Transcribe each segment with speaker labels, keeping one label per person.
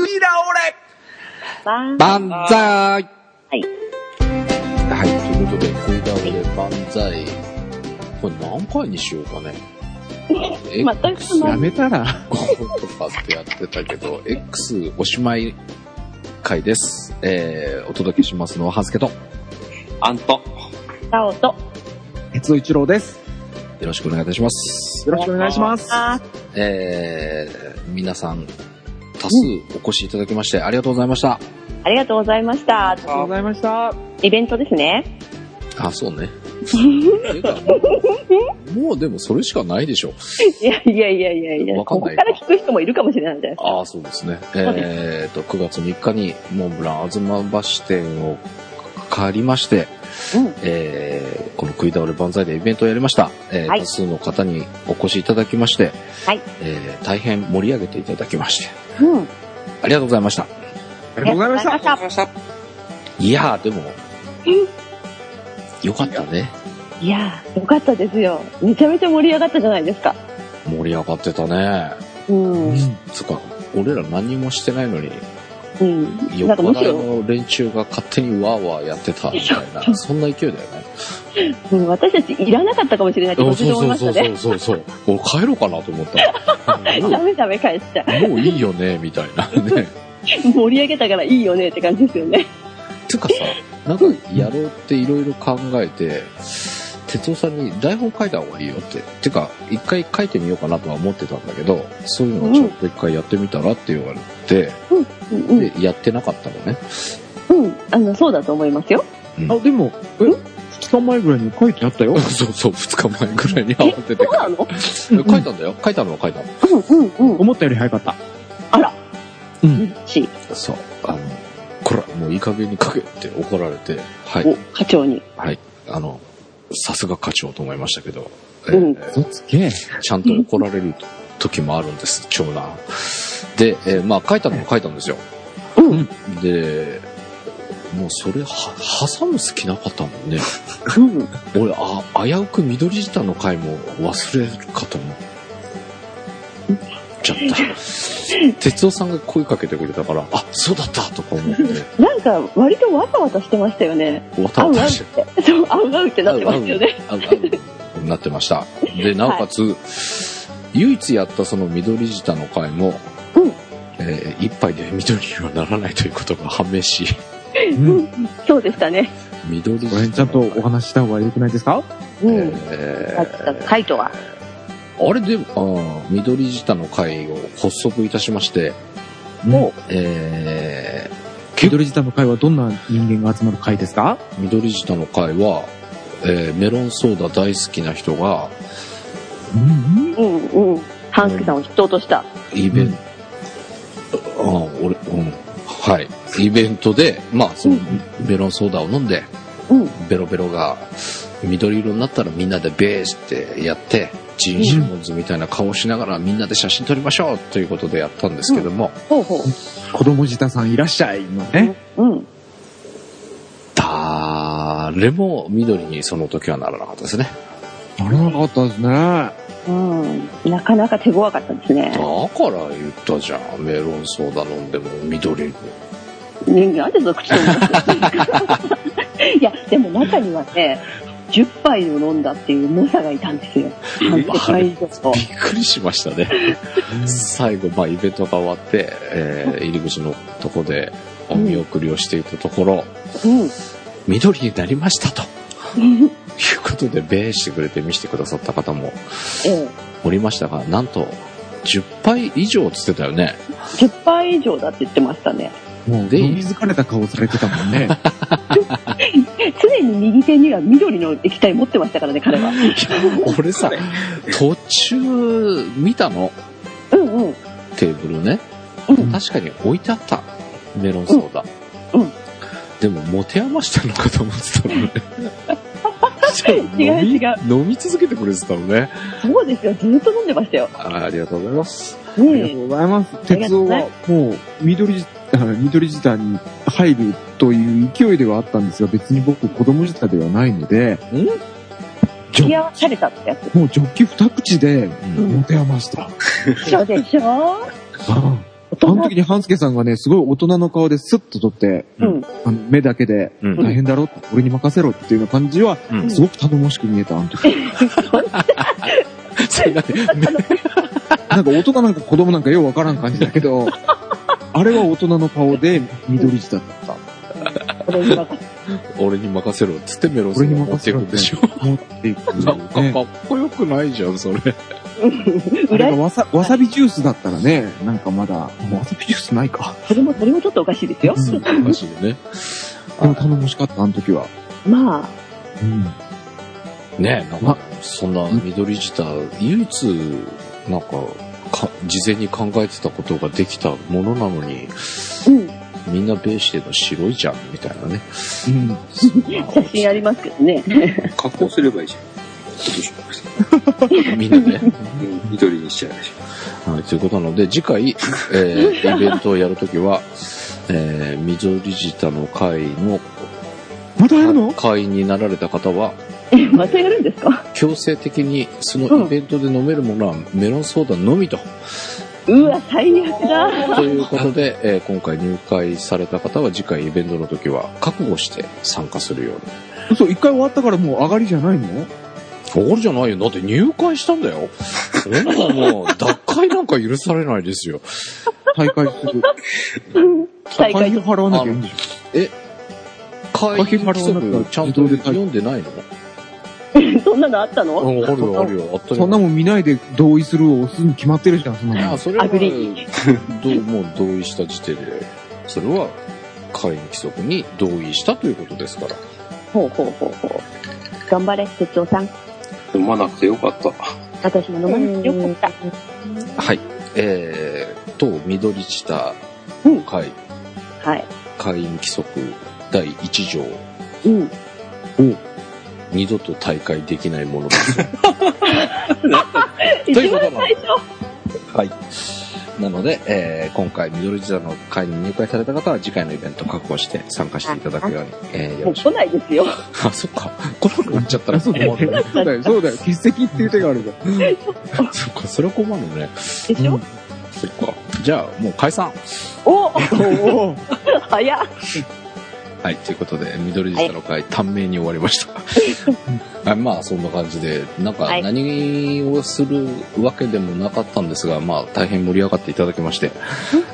Speaker 1: 食い倒れ
Speaker 2: バン
Speaker 1: 万歳
Speaker 2: はい。
Speaker 1: はい、ということで、食い倒れ万歳。これ何回にしようかね。
Speaker 2: 全くそ
Speaker 3: や
Speaker 2: の、
Speaker 3: めたら、
Speaker 1: 5とかってやってたけど、X おしまい回です。えー、お届けしますのは、はずけと。よ
Speaker 4: あんと。
Speaker 2: タオと、
Speaker 3: 鉄尾一郎です。
Speaker 1: ろしくお願いいたします。
Speaker 3: よろしくお願いします。
Speaker 2: あ
Speaker 1: えー、皆さん、多数お越しいただきまして、ありがとうございました。
Speaker 2: ありがとうございました。
Speaker 3: ありがとうございました。
Speaker 2: イベントですね。
Speaker 1: あ、そうね。もうでもそれしかないでしょ。
Speaker 2: いやいやいやいやいや、
Speaker 1: わかんないか
Speaker 2: ここから聞く人もいるかもしれないじゃないですか。
Speaker 1: ああ、そうですね。えっと、9月3日にモンブラン東橋店を帰りまして、
Speaker 2: うん
Speaker 1: えーこの食い倒れ万歳でイベントをやりました。えー
Speaker 2: はい
Speaker 1: 多数の方にお越しいただきまして、
Speaker 2: はい
Speaker 1: えー大変盛り上げていただきまして、
Speaker 2: うん。
Speaker 1: ありがとうございました。
Speaker 3: ありがとうございました。
Speaker 2: い
Speaker 1: いやー、でも、よかったね。
Speaker 2: いやー、よかったですよ。めちゃめちゃ盛り上がったじゃないですか。
Speaker 1: 盛り上がってたね。
Speaker 2: うん。うん。
Speaker 1: つうか、俺ら何もしてないのに、
Speaker 2: なん
Speaker 1: 横
Speaker 2: かむしろ、
Speaker 1: の連中が勝手にワーワーやってたみたいな、そんな勢いだよね。
Speaker 2: うん、私たちいらなかったかもしれないって
Speaker 1: そう
Speaker 2: 私思いましたね。
Speaker 1: そうそうそうそう。俺帰ろうかなと思った
Speaker 2: ダ
Speaker 1: も
Speaker 2: メダメ返しちゃ
Speaker 1: う。もういいよね、みたいなね。
Speaker 2: う。盛り上げたからいいよねって感じですよね。
Speaker 1: つうかさ、なんかやろうっていろいろ考えて、哲夫さんに台本書いた方がいいよって。てか、一回書いてみようかなとは思ってたんだけど、そういうのをちょっと一回やってみたらって言われて、
Speaker 2: うんうん。
Speaker 1: で、やってなかったのね。
Speaker 2: うん。あの、そうだと思いますよ。
Speaker 3: あ、でも、え二日前ぐらいに書いてあったよ。
Speaker 1: そうそう、二日前ぐらいに慌てて
Speaker 2: そうなの？
Speaker 1: 書いたんだよ。書いたのは書いたの。
Speaker 2: うんうんうん。
Speaker 3: 思ったより早かった。
Speaker 2: あら。
Speaker 3: うん。
Speaker 2: し、
Speaker 1: そう。あの、こら、もういい加減に書けって怒られて、はい。
Speaker 2: お、課長に。
Speaker 1: はい。あの、さすが課長と思いましたけど、え
Speaker 2: うん
Speaker 1: ー
Speaker 3: 嘘つけ。
Speaker 1: ちゃんと怒られる時もあるんです、長男。で、えーまあ書いたのも書いたんですよ。
Speaker 2: うん。
Speaker 1: で、もうそれは、挟む隙なかったもんね。
Speaker 2: うん。
Speaker 1: 俺、あ、危うく緑舌の回も忘れるかと思っちゃった。哲夫さんが声かけてくれたから、あ、そうだったとか思って、
Speaker 2: なんか、割とわたわたしてましたよね。
Speaker 1: わたわたし
Speaker 2: てて。そう、合う合うってなってましたよね。
Speaker 1: ああなってました。で、なおかつ、唯一やったその緑舌の回も、
Speaker 2: うん
Speaker 1: えー一杯で緑にはならないということが判明し、
Speaker 3: うん。
Speaker 2: そうでしたね。
Speaker 1: 緑舌
Speaker 3: これちゃんとお話しした方が良くないですか？
Speaker 2: うん。
Speaker 1: え
Speaker 2: やってた回とは。
Speaker 1: ーあれでも、あー緑舌の回を発足いたしまして、
Speaker 3: も
Speaker 1: え
Speaker 3: う、緑舌の会はどんな人間が集まる会ですか？
Speaker 1: ー緑舌の回は、えーメロンソーダ大好きな人が、
Speaker 3: うん。
Speaker 2: うんうん。ハンスケさんを筆頭とした。
Speaker 1: イベント、ああ、俺、うん、はい。イベントで、まあ、その、メロンソーダを飲んで、
Speaker 2: うん。
Speaker 1: ベロベロが緑色になったらみんなでベースってやって、ジーン・シモンズみたいな顔しながらみんなで写真撮りましょうということでやったんですけども、
Speaker 2: ほうほう。
Speaker 3: 子供舌さんいらっしゃいのね。
Speaker 2: うん。
Speaker 1: 誰も緑にその時はならなかったですね。
Speaker 3: ならなかったですね。
Speaker 2: うん。なかなか手強かったですね
Speaker 1: だ。から言ったじゃん。メロンソーダ飲んでも緑。
Speaker 2: ね、なんでその口調になってるんですかいや、でも中にはね、10杯を飲んだっていう猛者がいたんですよ。半以上と
Speaker 1: び。っくりしましたね。最後、まあ、イベントが終わって、えー入り口のとこでお見送りをしていたところ、
Speaker 2: うん。
Speaker 1: 緑になりましたと。いうことで、ベーしてくれて見せてくださった方も
Speaker 2: ええ。
Speaker 1: おりましたが、なんと、10杯以上つってたよね。
Speaker 2: 10杯以上だって言ってましたね。
Speaker 3: もう、
Speaker 1: で
Speaker 3: 飲み疲れた顔されてたもんね。
Speaker 2: 常に右手には緑の液体持ってましたからね、彼は。
Speaker 1: 俺さ、途中見たの、
Speaker 2: うんうん。
Speaker 1: テーブルね。
Speaker 2: うん
Speaker 1: 確かに置いてあった。メロンソーダ。
Speaker 2: うんうん
Speaker 1: でも、持て余したのかと思ってたのね。
Speaker 2: 違う違う
Speaker 1: 飲み続けてくれてたのね。
Speaker 2: そうですよ、ずーっと飲んでましたよ。
Speaker 1: あありがとうございます。
Speaker 3: ありが
Speaker 2: ね
Speaker 3: とうございます。鉄夫はもう、緑、あ緑舌に入るという勢いではあったんですが、別に僕子供舌ではないので、
Speaker 1: ん
Speaker 2: 付き合わされたってやつ。
Speaker 3: もうジョッキ二口で
Speaker 1: うん
Speaker 3: 持て余した。
Speaker 2: そうでしょ？
Speaker 3: あ
Speaker 2: 大人
Speaker 3: あの時に半助さんがね、すごい大人の顔でスッと撮って、
Speaker 2: うん。
Speaker 3: あの目だけで、
Speaker 1: うん
Speaker 3: 大変だろ？俺に任せろっていうような感じは、
Speaker 1: うん
Speaker 3: すごく頼もしく見えた、あの時。
Speaker 1: それだけ
Speaker 3: なんか大人なんか子供なんかようわからん感じだけど、あれは大人の顔で緑舌だった。
Speaker 1: 俺に任せろっつってメロス
Speaker 3: 俺に
Speaker 1: が持ってい
Speaker 3: 任せろって
Speaker 1: くんでしょ。
Speaker 3: 持っていく、
Speaker 1: なんか
Speaker 3: ね
Speaker 1: かっこよくないじゃん、それ。
Speaker 3: あれがわさわさびジュースだったらね、なんかまだ、わさびジュースないか。
Speaker 2: それも、それもちょっとおかしいですよ。
Speaker 3: うん
Speaker 1: おかしいね。
Speaker 3: でも頼もしかった、あの時は。
Speaker 2: まあ、
Speaker 3: うん。
Speaker 1: ねなんか、そんな緑舌、唯一、なんか、か、事前に考えてたことができたものなのに、
Speaker 2: うん。
Speaker 1: みんなベーシでの白いじゃん、みたいなね。
Speaker 3: うん。
Speaker 2: 写真ありますけどね。
Speaker 4: 加工すればいいじゃん。
Speaker 1: みんなね。
Speaker 4: うん緑にしちゃうでし
Speaker 1: はい、ということなので、次回、えー、イベントをやるときは、えー、緑舌の会の
Speaker 3: またやるの？
Speaker 1: 会員になられた方は、
Speaker 2: え、またやるんですか？
Speaker 1: 強制的にそのイベントで飲めるものはメロンソーダのみと。
Speaker 2: うわ、最悪だ。
Speaker 1: ということで、えー今回入会された方は次回イベントの時は覚悟して参加するように。
Speaker 3: 嘘、一回終わったからもう上がりじゃないの？
Speaker 1: おごりじゃないよ。だって入会したんだよ。そんなもう、脱会なんか許されないですよ。
Speaker 3: 大会する。
Speaker 2: 大会
Speaker 3: 会費払わなきゃいいんでし
Speaker 1: 会費規則ちゃんと読んでないの？
Speaker 2: そんなのあったの？
Speaker 1: うん、あるよ、あるよ。あった
Speaker 3: ょ。そんなもん見ないで同意するを押すに決まってるじゃん、そんなの。
Speaker 1: それは、
Speaker 2: アグリ
Speaker 1: どうもう同意した時点で、それは会員規則に同意したということですから。
Speaker 2: ほうほうほうほう。頑張れ、哲夫さん。
Speaker 4: ょ。飲まなくてよかった。
Speaker 2: 私も飲まなくてよかった。
Speaker 1: はい。えー、当緑下
Speaker 2: うん
Speaker 1: 会、
Speaker 2: はい。
Speaker 1: 会員規則第1条、
Speaker 2: うん。
Speaker 1: 二度と大会できないものです。と
Speaker 2: 一
Speaker 1: いうことなの
Speaker 2: 番最初。
Speaker 1: はい。なので、えー今回、緑座の会に入会された方は次回のイベント確保して参加していただくように、えーよろしく。
Speaker 2: もう来ないですよ。
Speaker 1: あ、そっか。来なくなっちゃったら
Speaker 3: そ。そうだよ、そうだよ。欠席っていう手があるから。
Speaker 1: そっか、それは困るね。
Speaker 2: でしょ、
Speaker 1: そっか。じゃあ、もう解散。
Speaker 2: お
Speaker 3: おお
Speaker 2: 早っ。
Speaker 1: はい、ということで、緑下の会、短命に終わりました。はい、まあ、そんな感じで、なんか
Speaker 2: はい
Speaker 1: 何をするわけでもなかったんですが、まあ、大変盛り上がっていただきまして、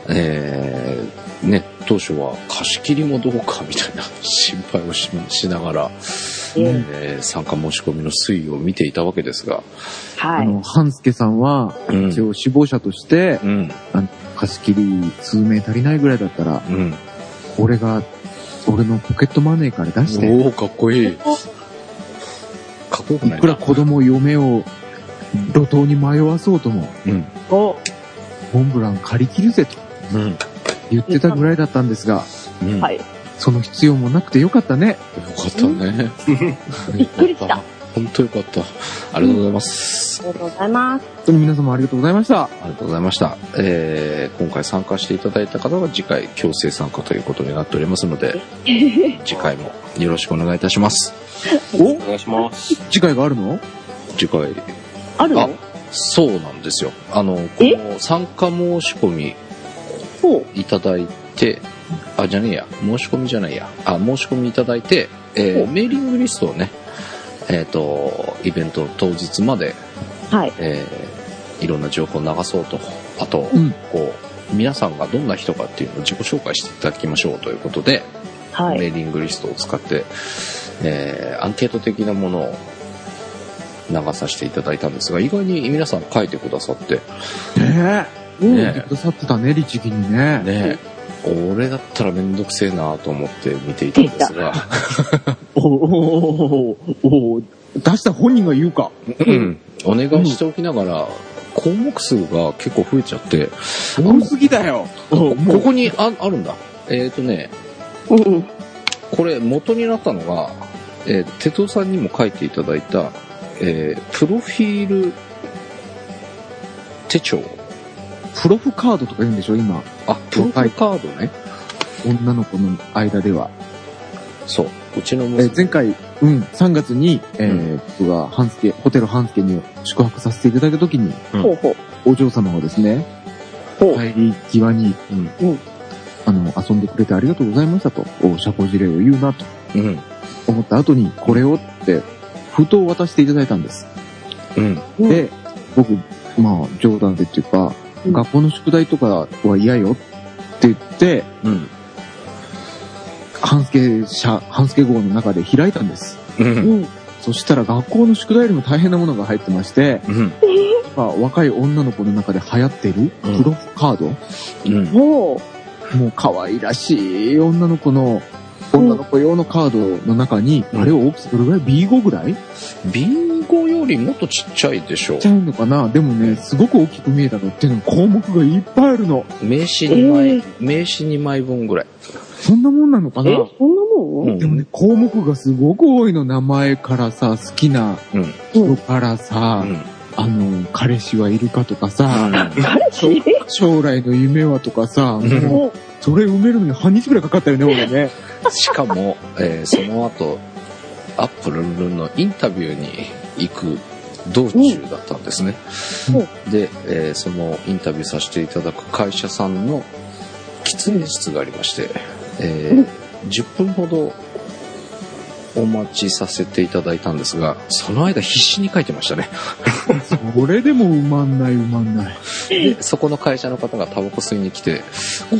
Speaker 1: えー、ね、当初は貸し切りもどうかみたいな心配をししながら、
Speaker 2: え
Speaker 1: えー参加申し込みの推移を見ていたわけですが、
Speaker 2: はい。
Speaker 3: あの、半助さんは、
Speaker 1: うん
Speaker 3: 一応死亡者として、
Speaker 1: うん、
Speaker 3: 貸し切り数名足りないぐらいだったら、
Speaker 1: うん。
Speaker 3: 俺が、俺のポケットマネーから出して、
Speaker 1: おおかっこいい。かっこよくない？
Speaker 3: いくら子供、嫁を路頭に迷わそうとも、
Speaker 1: うん。
Speaker 2: お
Speaker 3: モンブラン借り切るぜと
Speaker 1: うん。
Speaker 3: 言ってたぐらいだったんですが、
Speaker 1: うん。
Speaker 2: はい。
Speaker 3: その必要もなくてよかったね。
Speaker 1: よかったね。
Speaker 2: びっくりした。
Speaker 1: 本当よかった。ありがとうございます。
Speaker 2: ありがとうございます。
Speaker 3: 本当に皆様ありがとうございました。
Speaker 1: ありがとうございました。えー、今回参加していただいた方は次回強制参加ということになっておりますので、次回もよろしくお願いいたします。
Speaker 4: お願いします。
Speaker 3: 次回があるの？
Speaker 1: 次回、
Speaker 2: あるの？
Speaker 1: そうなんですよ。あの、こ
Speaker 2: え？
Speaker 1: の参加申し込み。いただいて、あ、じゃねえや、申し込みじゃないや、あ、申し込みいただいて、えー、メーリングリストをね、えっ、と、イベント当日まで
Speaker 2: はい。
Speaker 1: えーいろんな情報を流そうと。あと、
Speaker 3: うん
Speaker 1: こう、皆さんがどんな人かっていうのを自己紹介していただきましょうということで、
Speaker 2: はい。
Speaker 1: メーリングリストを使って、えーアンケート的なものを流させていただいたんですが、意外に皆さん書いてくださって、
Speaker 3: ねえ。
Speaker 2: うん
Speaker 3: 言ってくださってたね、律儀にね。
Speaker 1: ね俺だったらめんどくせえなと思って見ていたんですが、
Speaker 3: おおおお出した本人が言うか。
Speaker 1: うんお願いしておきながら、項目数が結構増えちゃって、
Speaker 3: 多すぎだよ。
Speaker 1: ここにああるんだ。えっ、とね、
Speaker 2: うんうん。
Speaker 1: これ元になったのが、えー、テトさんにも書いていただいた、えープロフィール手帳。
Speaker 3: プロフカードとか言うんでしょ、今。
Speaker 1: あ、プロフカード？ね。
Speaker 3: 女の子の間では。
Speaker 1: そう。うちの
Speaker 3: え
Speaker 1: 娘。
Speaker 3: ー前回、うん、3月に、えー僕が半助、ホテル半助に宿泊させていただいた時に、
Speaker 1: うん
Speaker 2: ほうほう。
Speaker 3: お嬢様がですね、
Speaker 2: ほう。
Speaker 3: 帰り際に、
Speaker 1: うん。
Speaker 3: あの、遊んでくれてありがとうございましたと、お社交辞令を言うなと
Speaker 1: うん。
Speaker 3: 思った後に、これをって、封筒を渡していただいたんです。
Speaker 1: うん。
Speaker 2: うん
Speaker 3: で、僕、まあ、冗談でっていうか、
Speaker 2: うん
Speaker 3: 学校の宿題とかは嫌よって言って、
Speaker 1: うん。
Speaker 3: 半助社、半助号の中で開いたんです。
Speaker 1: うん。
Speaker 2: うん。
Speaker 3: そしたら学校の宿題よりも大変なものが入ってまして、
Speaker 1: うん。
Speaker 3: まあ、若い女の子の中で流行っている
Speaker 1: うん
Speaker 3: プロフカード、
Speaker 1: うん。
Speaker 2: ほ
Speaker 3: もう可愛らしい女の子の、女の子用のカードの中に、
Speaker 1: うん
Speaker 3: あれ大きさどれぐらい ?B5 ぐらい
Speaker 1: ビンゴよりもっとちっちゃいでしょ
Speaker 3: ち。ゃうのかな？でもね、すごく大きく見えたのっていうの項目がいっぱいあるの。
Speaker 1: 名刺2枚、
Speaker 2: えー
Speaker 1: 名刺2枚分ぐらい。
Speaker 3: そんなもんなのか
Speaker 2: う。え？
Speaker 3: な、
Speaker 2: そんなもん？
Speaker 1: うん
Speaker 3: でもね、項目がすごく多いの。名前からさ、好きな
Speaker 1: うん。
Speaker 3: 人からさ、
Speaker 1: うん。
Speaker 3: あの、彼氏はいるかとかさ、
Speaker 2: 彼氏？
Speaker 3: 将来の夢はとかさ、
Speaker 1: ん
Speaker 3: もう、
Speaker 2: も
Speaker 3: それ埋めるのに半日くらいかかったよね、俺ね。
Speaker 1: しかも、えーその後、アップルンルンのインタビューに行く道中だったんですね。で、えーそのインタビューさせていただく会社さんの喫煙室がありまして、えー10分ほどお待ちさせていただいたんですが、その間必死に書いてましたね。
Speaker 3: それでも埋まんない埋まんない。
Speaker 1: で、そこの会社の方がタバコ吸いに来て、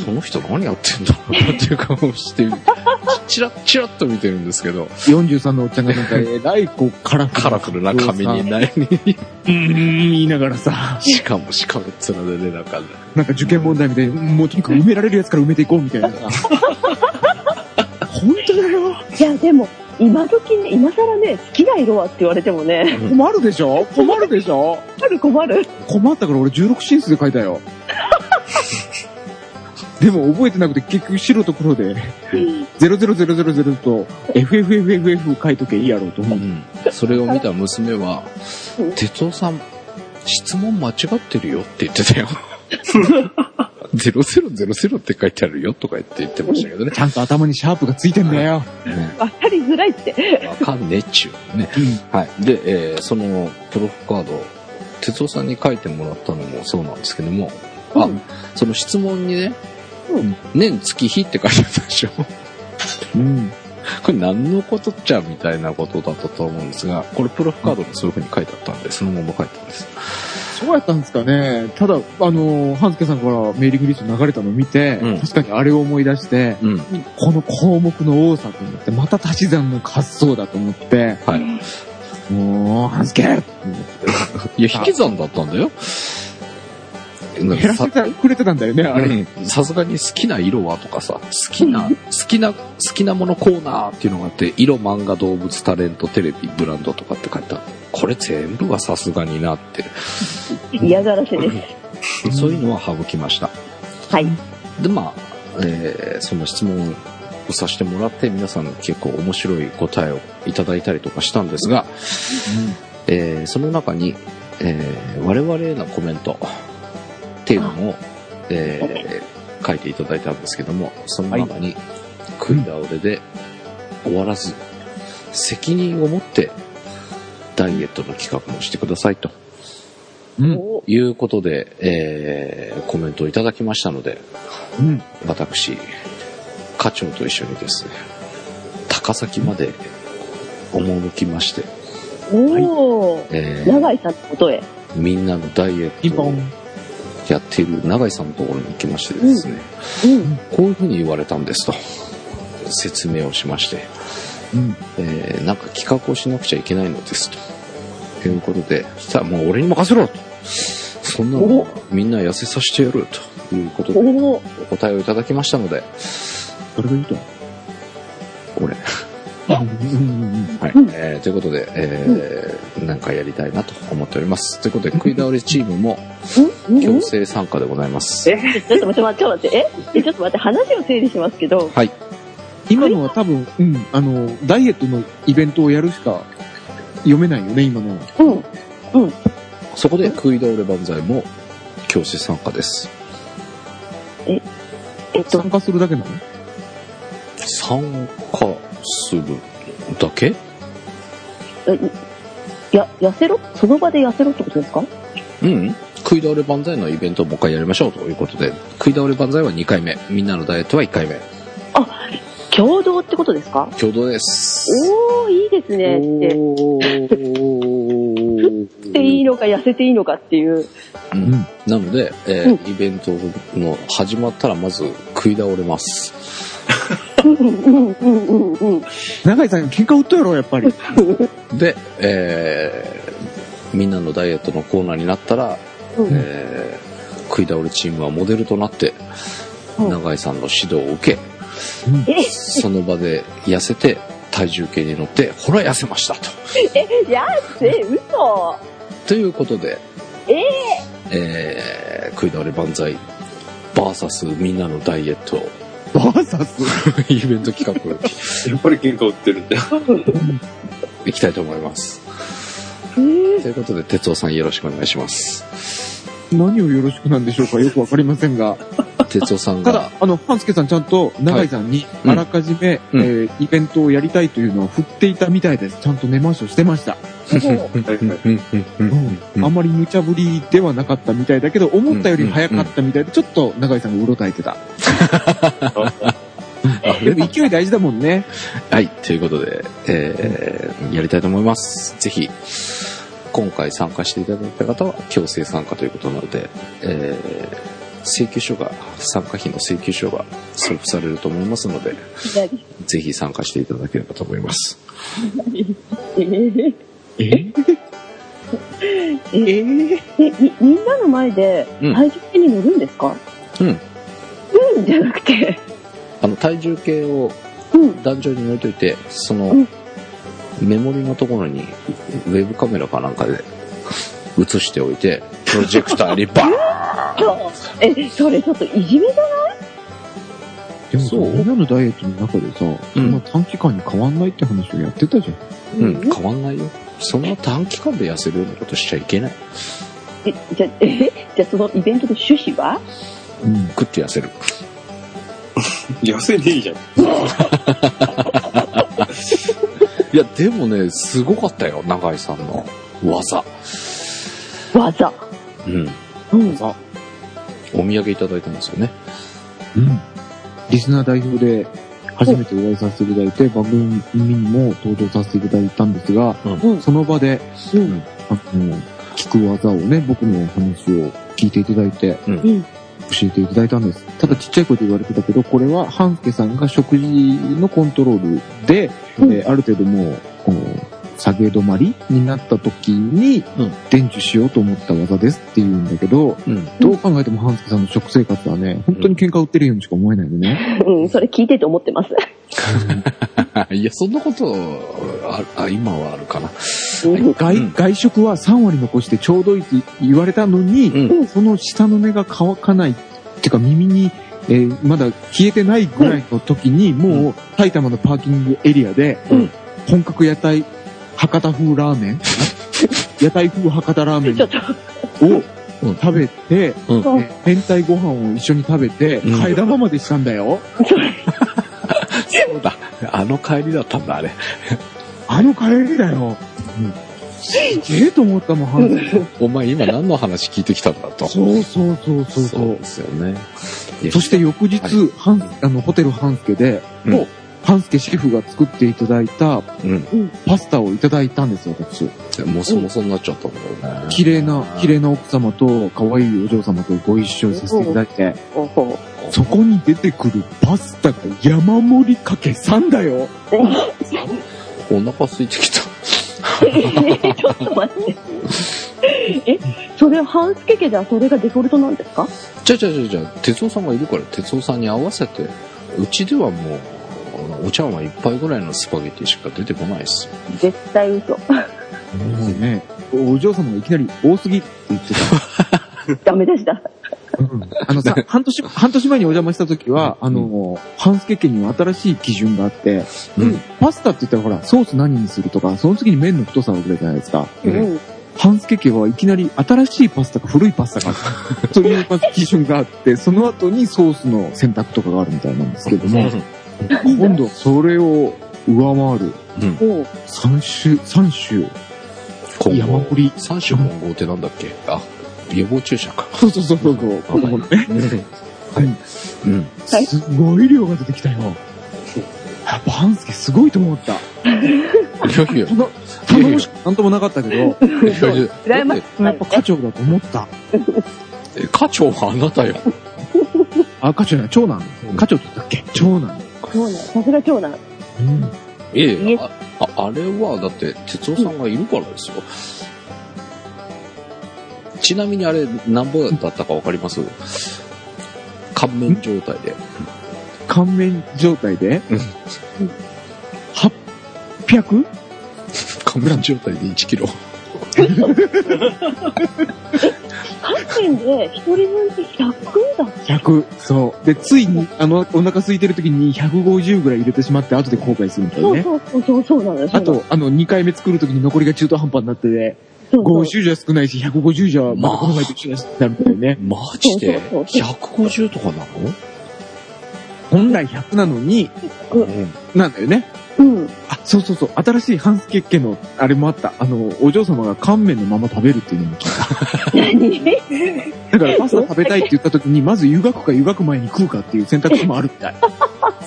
Speaker 1: この人何やってんだろうなっていう顔をして、チラッチラッと見てるんですけど、
Speaker 3: 43のおっちゃんがなんか、えらい、こう、カラフル
Speaker 1: カラフルな紙になり、
Speaker 3: うーん、言いながらさ、
Speaker 1: しかもしかも面でね、なんか、
Speaker 3: なんか受験問題みたいに、もうとにかく埋められるやつから埋めていこうみたいなさ。本当だよ。
Speaker 2: いや、でも、今時ね、今更ね、好きな色はって言われてもね、
Speaker 3: 困るでしょ？困るでしょ？
Speaker 2: 困る困る。
Speaker 3: 困ったから俺16進数で書いたよ。でも覚えてなくて結局白と黒で、00000と FFFFF 書いとけいいやろうと思う。
Speaker 1: それを見た娘は
Speaker 2: うん、
Speaker 1: 哲夫さん、質問間違ってるよって言ってたよ。0000って書いてあるよとか言って言ってましたけどね。
Speaker 3: ちゃんと頭にシャープがついてんだよ。
Speaker 2: わかりづらいって。
Speaker 1: わかんねえっちゅうね。はい。で、えーそのプロフカード、哲夫さんに書いてもらったのもそうなんですけども、あ、
Speaker 2: うん
Speaker 1: その質問にね、
Speaker 2: うん
Speaker 1: 年月日って書いてあったでしょ。
Speaker 3: うん。
Speaker 1: これ何のことっちゃみたいなことだったと思うんですが、これプロフカードにそういう風に書いてあったんで、そのまま書いてたんです。
Speaker 3: そうやったんですかね。ただ、あの、半助さんからメーリングリスト流れたのを見て、
Speaker 1: うん
Speaker 3: 確かにあれを思い出して、
Speaker 1: うん。
Speaker 3: この項目の多さと思って、また足し算の発想だと思って、
Speaker 1: はい。
Speaker 3: もう、半助って思って
Speaker 1: いや、引き算だったんだよ。
Speaker 3: 減らしてたくれてたんだよね、あれ。
Speaker 1: うんさすがに好きな色はとかさ、好きな、好きな、好きなものコーナーっていうのがあって、色、漫画、動物、タレント、テレビ、ブランドとかって書いてある。これ全部はさすがになって、
Speaker 2: 嫌がらせです。
Speaker 1: そういうのは省きました。
Speaker 2: はい。
Speaker 1: で、まあ、えーその質問をさせてもらって、皆さん結構面白い答えをいただいたりとかしたんですが、えーその中に、えー我々へのコメントっていうのも、えー書いていただいたんですけども、その中に、食い倒れで終わらず、責任を持ってダイエットの企画もしてくださいと
Speaker 3: うん。
Speaker 2: お
Speaker 1: いうことで、えーコメントをいただきましたので、
Speaker 3: うん。
Speaker 1: 私、課長と一緒にですね、高崎まで赴きまして、
Speaker 2: おー。
Speaker 1: えー
Speaker 2: 長井さんのことへ。
Speaker 1: みんなのダイエットを。やっている永井さんのところに行きましてですね、
Speaker 2: うん。
Speaker 1: こういうふうに言われたんですと、説明をしまして、
Speaker 3: うん。
Speaker 1: えーなんか企画をしなくちゃいけないのですと。いうことで、そしたらもう俺に任せろと。そんなのみんな痩せさせてやるということで、
Speaker 2: お
Speaker 1: 答えをいただきましたので、
Speaker 3: 誰が言うと
Speaker 1: 俺、
Speaker 3: うん。
Speaker 1: はい
Speaker 2: うん。
Speaker 1: えーということで、えーなんかやりたいなと思っております。ということで、食い倒れチームも
Speaker 2: うん？
Speaker 1: 強制参加でございます。
Speaker 2: えちょっと待って、待って、待って、え？えちょっと待って、話を整理しますけど、
Speaker 1: はい。
Speaker 3: 今のは多分、うん、あの、ダイエットのイベントをやるしか読めないよね、今のは。
Speaker 2: うん。
Speaker 1: そこで、食い倒れ万歳も強制参加です。
Speaker 2: えっと
Speaker 3: 参、加するだけなの？
Speaker 1: 参加するだけ？
Speaker 2: えや、痩せろ？その場で痩せろってことですか？
Speaker 1: うん。食い倒れ万歳のイベントをもう一回やりましょうということで、食い倒れ万歳は2回目、みんなのダイエットは1回目。
Speaker 2: 共同ってことですか？
Speaker 1: 共同です。
Speaker 2: おー、いいですね。って、っていいのか痩せていいのかっていう。
Speaker 1: うん
Speaker 3: うん
Speaker 1: なので、えーイベントの始まったらまず食い倒れます。
Speaker 2: うんうんうんうんうん。
Speaker 3: 長井さん喧嘩売ったやろ、やっぱり。
Speaker 1: で、えーみんなのダイエットのコーナーになったら、
Speaker 2: うん
Speaker 1: えー食い倒れチームはモデルとなって、
Speaker 2: うん
Speaker 1: 永井さんの指導を受け、
Speaker 2: え、
Speaker 1: その場で痩せて、体重計に乗って、ほら痩せましたと。
Speaker 2: え、やって、嘘。
Speaker 1: ということで、
Speaker 2: えー
Speaker 1: えー食い倒れ万歳、バーサスみんなのダイエット、
Speaker 3: バーサス？
Speaker 1: イベント企画、
Speaker 4: やっぱり喧嘩売ってるんだよ。
Speaker 1: いきたいと思います。
Speaker 2: えー
Speaker 1: ということで、哲夫さんよろしくお願いします。
Speaker 3: 何をよろしくなんでしょうか？よくわかりませんが。
Speaker 1: 哲夫さん
Speaker 3: ただ
Speaker 1: が、、
Speaker 3: あの、半助さんちゃんと長井さんに
Speaker 1: うん
Speaker 3: あらかじめ、
Speaker 1: うん
Speaker 3: えーイベントをやりたいというのを振っていたみたいです。ちゃんと根回しをしてました。あんまり無茶ぶりではなかったみたいだけど、思ったより早かったみたいで、ちょっと長井さんがうろたえてた。でも勢い大事だもんね。
Speaker 1: はい、ということで、えーやりたいと思います。ぜひ、今回参加していただいた方は強制参加ということなので、えー請求書が、参加費の請求書が送付されると思いますので、
Speaker 2: 何
Speaker 1: ぜひ参加していただければと思います。
Speaker 2: え？ー
Speaker 3: え？
Speaker 2: え？えみ、みんなの前で
Speaker 1: うん
Speaker 2: 体重計に乗るんですか？
Speaker 1: うん。
Speaker 2: うん、じゃなくて。
Speaker 1: あの、体重計を
Speaker 2: うん。
Speaker 1: 壇上に置いといて、その
Speaker 2: うん、
Speaker 1: メモリのところに、ウェブカメラかなんかで映しておいて、プロジェクターにバーン
Speaker 2: そう。え、それちょっといじめじゃ
Speaker 3: でもさ、
Speaker 1: そう？
Speaker 3: みんなのダイエットの中でさ、そんな短期間に変わんないって話をやってたじゃん。
Speaker 1: うん、変わんないよ。そんな短期間で痩せるようなことしちゃいけない。
Speaker 2: え、じゃ、え、じゃあそのイベントの趣旨は？
Speaker 3: うん。
Speaker 1: 食って痩せる。
Speaker 4: 痩せねえじゃん。
Speaker 1: いや、でもね、すごかったよ、永井さんの技。
Speaker 2: 技。
Speaker 1: うん。
Speaker 2: うん。
Speaker 3: さ、
Speaker 1: お土産いただいたんですよね。
Speaker 3: うん。リスナー代表で初めてお会いさせていただいて、番組にも登場させていただいたんですが、
Speaker 2: うん。
Speaker 3: その場で、
Speaker 2: うん。
Speaker 3: あの、聞く技をね、僕のお話を聞いていただいて、
Speaker 2: うん。
Speaker 3: 教えていただいたんです。ただちっちゃい声で言われてたけど、これは半助さんが食事のコントロールで、
Speaker 2: うん
Speaker 3: えーある程度もう、こう下げ止まりになった時に
Speaker 1: うん、
Speaker 3: 伝授しようと思った技ですって言うんだけど、
Speaker 1: うん。
Speaker 3: どう考えても半助さんの食生活はね、本当に喧嘩売ってるようにしか思えないのね。
Speaker 2: うん、それ聞いてて思ってます。
Speaker 1: いや、そんなこと、あ、あ今はあるかな。
Speaker 2: うん。
Speaker 3: 外
Speaker 1: うん
Speaker 3: 外食は3割残してちょうどいいって言われたのに、
Speaker 1: うん。
Speaker 3: その下の根が乾かない、っていうか耳に、えーまだ消えてないぐらいの時に、もう埼玉のパーキングエリアで、
Speaker 1: うん
Speaker 3: 本格屋台、博多風ラーメン？屋台風博多ラーメン？を
Speaker 1: うん
Speaker 3: 食べて、
Speaker 1: うん。
Speaker 2: うん
Speaker 3: え明太ご飯を一緒に食べて、
Speaker 1: うん
Speaker 3: 替え玉までしたんだよ。
Speaker 1: そうだ。あの帰りだったんだ、あれ。
Speaker 3: あの帰りだよ。すげえと思ったもん、半助
Speaker 1: お前今何の話聞いてきたんだと。
Speaker 3: そうそうそうそうそ
Speaker 1: そうう。ですよね。
Speaker 3: そして翌日、
Speaker 1: はい
Speaker 3: あの、ホテルハンスケで、
Speaker 1: うん
Speaker 3: もう半助シェフが作っていただいた
Speaker 1: うん。
Speaker 3: パスタをいただいたんですよ、私。
Speaker 1: もそもそになっちゃったんだよね。
Speaker 3: 綺麗な、綺麗な奥様と可愛いお嬢様とご一緒させていただいて、
Speaker 2: ほうほ
Speaker 3: そこに出てくるパスタが山盛りかけ3だよ。
Speaker 1: お腹空いてきた。
Speaker 2: うちょっと待って。え、それ、半助家ではそれがデフォルトなんですか？
Speaker 1: じゃあじゃあじゃあじゃあ、哲夫さんがいるから、哲夫さんに合わせて、うちではもう、お茶碗一杯ぐらいのスパゲティしか出てこないですよ。
Speaker 2: 絶対嘘。
Speaker 3: もうね、お嬢様がいきなり多すぎって言ってた。
Speaker 2: ダメでした。
Speaker 3: あのさ、半年、半年前にお邪魔した時は、あの、半助家には新しい基準があって、
Speaker 1: うん。
Speaker 3: パスタって言ったらほら、ソース何にするとか、その次に麺の太さをくれるじゃないですか。
Speaker 1: う
Speaker 2: うんん。
Speaker 3: 半助家はいきなり新しいパスタか古いパスタか、そういう基準があって、その後にソースの選択とかがあるみたいなんですけども、今度はそれを上回る
Speaker 1: うん。
Speaker 2: もう、
Speaker 3: 3種、3種、山盛り。
Speaker 1: 三種混合ってなんだっけ？あ、予防注射か。
Speaker 3: そうそうそうそうそう、子供のね。はい。
Speaker 1: うん。
Speaker 2: はい
Speaker 3: すごい量が出てきたよ。やっぱ半助すごいと思った。
Speaker 1: いやいや
Speaker 3: 頼もしくなんともなかったけど、
Speaker 1: いやいや
Speaker 2: 羨ましい
Speaker 3: やっぱ課長だと思った。
Speaker 1: え課長はあなたよ。
Speaker 3: あ、課長じゃない、長男。課長って言ったっけ？長男。
Speaker 2: さすが長男。
Speaker 3: うん。
Speaker 2: え
Speaker 1: や、あああれはだって、哲夫さんがいるからですよ。ちなみにあれ、何ぼだったかわかります？乾麺状態で。
Speaker 3: 乾麺状態で？
Speaker 1: うん
Speaker 3: 800?
Speaker 1: 乾麺状態で1キロ。
Speaker 2: 各県で一人分って100だっ
Speaker 3: 100。そう。で、ついに、あの、お腹空いてる時に150ぐらい入れてしまって、後で後悔するみたいなね。
Speaker 2: そうそうそうそうそうなんです
Speaker 3: あと、あの、2回目作る時に残りが中途半端になってて、
Speaker 2: そうそう
Speaker 3: 50じゃ少ないし、150じゃ、またこの前と一緒なるみたいね。
Speaker 1: マジで？
Speaker 2: そうそうそう
Speaker 1: ?150 とかなの？
Speaker 3: 本来100なのに、
Speaker 1: うん。
Speaker 3: なんだよね。
Speaker 2: うん。
Speaker 3: あ、そうそうそう。新しい半助家の、あれもあった。あの、お嬢様が乾麺のまま食べるっていうのも聞い
Speaker 2: 何？
Speaker 3: た。だからパスタ食べたいって言った時に、まず湯がくか湯がく前に食うかっていう選択肢もあるみたい。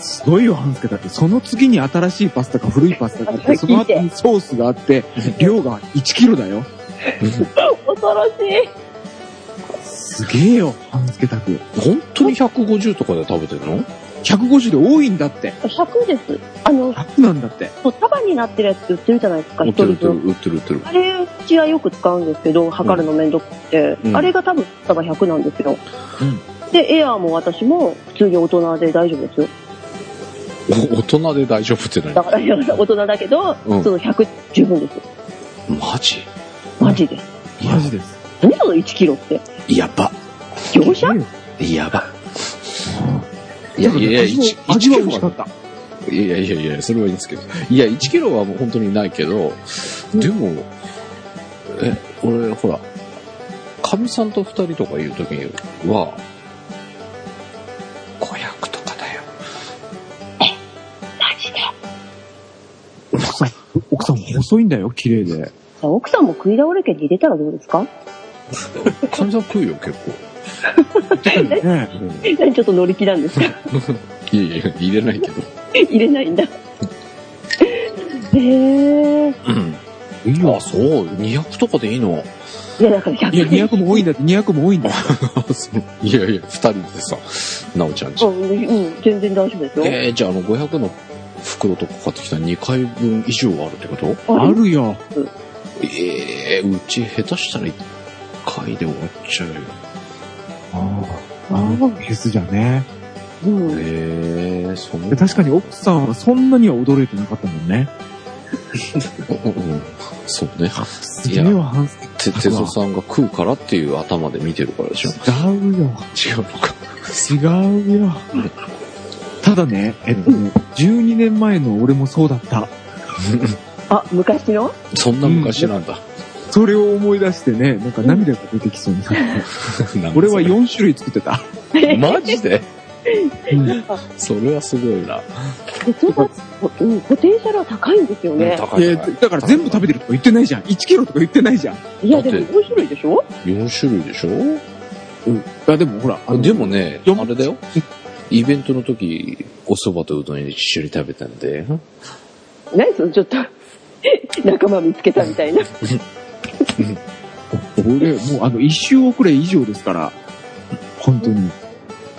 Speaker 3: すごいよ、半助だって。その次に新しいパスタか古いパスタがあって、その後にソースがあって、量が1キロだよ。
Speaker 2: 恐ろしい。
Speaker 3: すげえよ、半助宅。
Speaker 1: 本当に150とかで食べてるの？
Speaker 3: 150で多いんだって。
Speaker 2: 100です。あの、
Speaker 3: 100なんだって。
Speaker 2: そう束になってるやつ売ってるじゃないですか、一
Speaker 1: 売ってる
Speaker 2: 人
Speaker 1: 売ってる売
Speaker 2: 分。
Speaker 1: ってる売ってる。
Speaker 2: あれ、うちはよく使うんですけど、測るのめんどくて、
Speaker 1: うん
Speaker 2: あれが多分、束100なんですよ。
Speaker 3: うん
Speaker 2: で、エアーも私も普通に大人で大丈夫ですよ。
Speaker 1: お大人で大丈夫って
Speaker 2: だから、大人だけど、
Speaker 1: うん
Speaker 2: その100十分です。
Speaker 1: 何マジ？
Speaker 2: マジです。
Speaker 3: マジです。
Speaker 2: 何その1キロって。
Speaker 1: やば。
Speaker 2: 業者？
Speaker 1: やば。い
Speaker 3: い
Speaker 1: やいやいや、1
Speaker 3: 味は美味しかった。
Speaker 1: いやいやいや、それはいいんですけど。いや、1キロはもう本当にないけど、でも、え、俺、ほら、かみさんと二人とかいう時には、500とかだよ。
Speaker 2: マジで？
Speaker 3: 奥さん、奥さん細いんだよ、綺麗で。
Speaker 2: 奥さんも食い倒れ家に入れたらどうですか？
Speaker 1: かみさん食うよ、結構。
Speaker 2: 何ちょっと乗り気なんですか？
Speaker 1: いやいや、入れないけど。
Speaker 2: 入れないんだ。へえ。
Speaker 1: うん。
Speaker 3: いいよ
Speaker 1: あ、。そう、200とかでいいの
Speaker 2: いや、だから100
Speaker 3: いや、200も多いんだって、200も多いんだ よ。
Speaker 1: いやいや、二人でさ、なおちゃんち。
Speaker 2: うん、うん、全然大丈夫ですよ。
Speaker 1: えー、じゃああの500の袋とか買ってきたら2回分以上あるってこと？
Speaker 3: あるよ。
Speaker 1: ええうち下手したら1回で終わっちゃうよ。
Speaker 3: ああ。あのペースじゃね。
Speaker 2: うん。
Speaker 1: ええそん
Speaker 3: で確かに奥さんはそんなには驚いてなかったもんね。
Speaker 1: そうね。
Speaker 3: すげえわ、半助。
Speaker 1: て、てそさんが食うからっていう頭で見てるからでしょ。
Speaker 3: 違うよ。
Speaker 1: 違うのか。
Speaker 3: 違うよ。ただね、えっとね、12年前の俺もそうだった。
Speaker 2: あ、昔の
Speaker 1: そんな昔なんだ。
Speaker 3: それを思い出してね、なんか涙が出てきそうになった。俺は4種類作ってた。
Speaker 1: マジで？
Speaker 3: うん
Speaker 1: それはすごいな。
Speaker 2: ポテンシャルは高いんですよね。
Speaker 1: 高い高い。
Speaker 3: だから全部食べてるとか言ってないじゃん。1キロとか言ってないじゃん。
Speaker 2: いや、でも
Speaker 1: だって
Speaker 2: 4種類でしょ
Speaker 1: ？4種類でしょ？
Speaker 3: あ、でもほら、あの
Speaker 1: でもね、
Speaker 3: よ
Speaker 1: あれだよ。イベントの時、お蕎麦とうどん一緒に食べたんで。
Speaker 2: 何そのちょっと、仲間見つけたみたいな。
Speaker 3: 俺、もうあの、1周遅れ以上ですから、本当に。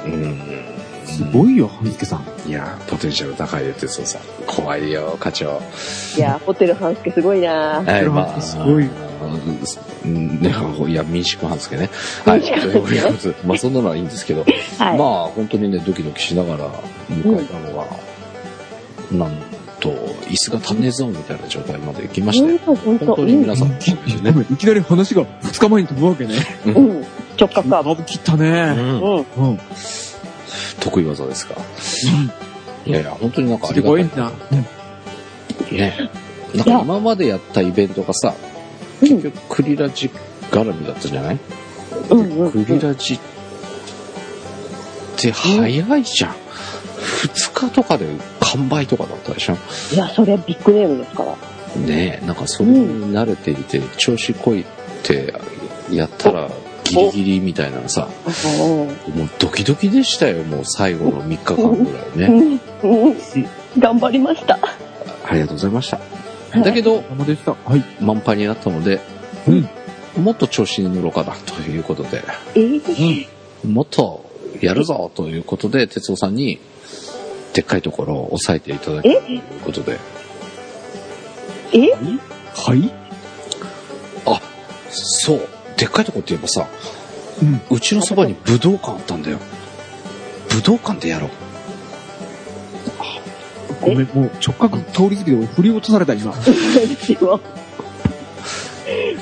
Speaker 1: うん。
Speaker 3: すごいよ、半助さん。
Speaker 1: いや、ポテンシャル高いよ、哲夫さん。怖いよ、課長。
Speaker 2: いや、ホテル半助すごいな
Speaker 1: はい、
Speaker 3: ま
Speaker 1: まあ、
Speaker 3: あすごい
Speaker 1: うんね、いや、民宿班ですけどね。はい、ということで、まあ、そんなのはいいんですけど、
Speaker 2: はい。
Speaker 1: まあ、本当にね、ドキドキしながら迎えたのが、なんと、椅子が足んねえぞ、みたいな状態まで来まして、
Speaker 2: 本当本当
Speaker 1: に皆さん、そう
Speaker 3: んいきなり話が2日前に飛ぶわけね。
Speaker 2: うん。うん。直角カーブ。
Speaker 3: 株切ったね。
Speaker 1: うん
Speaker 2: うん。
Speaker 3: うん。
Speaker 1: 得意技ですか？いやいや、本当になんかあ
Speaker 3: す
Speaker 1: りがたい。
Speaker 3: ごいな。
Speaker 1: ね。なんか今までやったイベントがさ、結局クリラジ絡みだったじゃない？
Speaker 2: うんうんうん。
Speaker 1: クリラジって早いじゃん。2日とかで完売とかだったでしょ？
Speaker 2: いや、それビッグネームですから。
Speaker 1: ねえ、なんかそれに慣れていて、調子こいってやったら、ギリギリみたいなさ、もうドキドキでしたよ、もう最後の3日間ぐらいね。
Speaker 2: うんうん頑張りました。
Speaker 1: ありがとうございました。だけど。
Speaker 3: はい。
Speaker 1: 満杯になったので、
Speaker 3: うん
Speaker 1: もっと調子に乗ろうかなということで、
Speaker 2: えー
Speaker 1: もっとやるぞということで、哲夫さんに、でっかいところを押さえていただくということで、
Speaker 2: え？
Speaker 3: はい？
Speaker 1: あ、そう、でっかいとこって言えばさ、
Speaker 3: うん。
Speaker 1: うちのそばに武道館あったんだよ。武道館でやろう。
Speaker 3: ごめん、もう直角通り過ぎて俺振り落とされた今。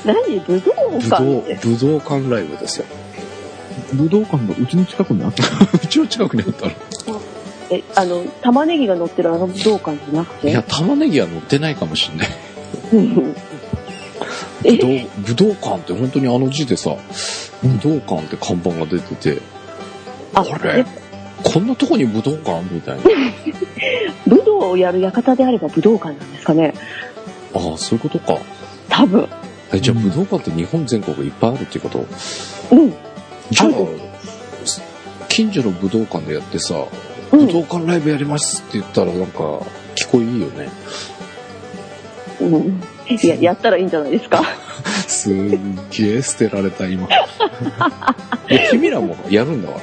Speaker 2: 何？武道
Speaker 1: 武道
Speaker 2: 館
Speaker 1: 武道館ライブですよ。
Speaker 3: 武道館がうちの近くにあった。
Speaker 1: うちの近くにあったの。
Speaker 2: え、あの、玉ねぎが乗ってるあの武道館じゃなくて？
Speaker 1: いや、玉ねぎは乗ってないかもしんない。
Speaker 2: うん
Speaker 1: 武道
Speaker 2: え、
Speaker 1: 武道館って本当にあの字でさ、武道館って看板が出てて、
Speaker 2: あ、
Speaker 1: これ
Speaker 2: え、
Speaker 1: こんなとこに武道館みたいな。
Speaker 2: 武道をやる館であれば武道館なんですかね？
Speaker 1: ああ、そういうことか。
Speaker 2: 多分。
Speaker 1: え、じゃあ
Speaker 3: うん
Speaker 1: 武道館って日本全国いっぱいあるっていうこと？
Speaker 2: うん。
Speaker 1: じゃあ近所の武道館でやってさ、
Speaker 2: うん
Speaker 1: 武道館ライブやりますって言ったらなんか、聞こえいいよね。
Speaker 2: うん。いや、やったらいいんじゃないですか。
Speaker 1: すっげえ捨てられた今。いや君らもやるんだから。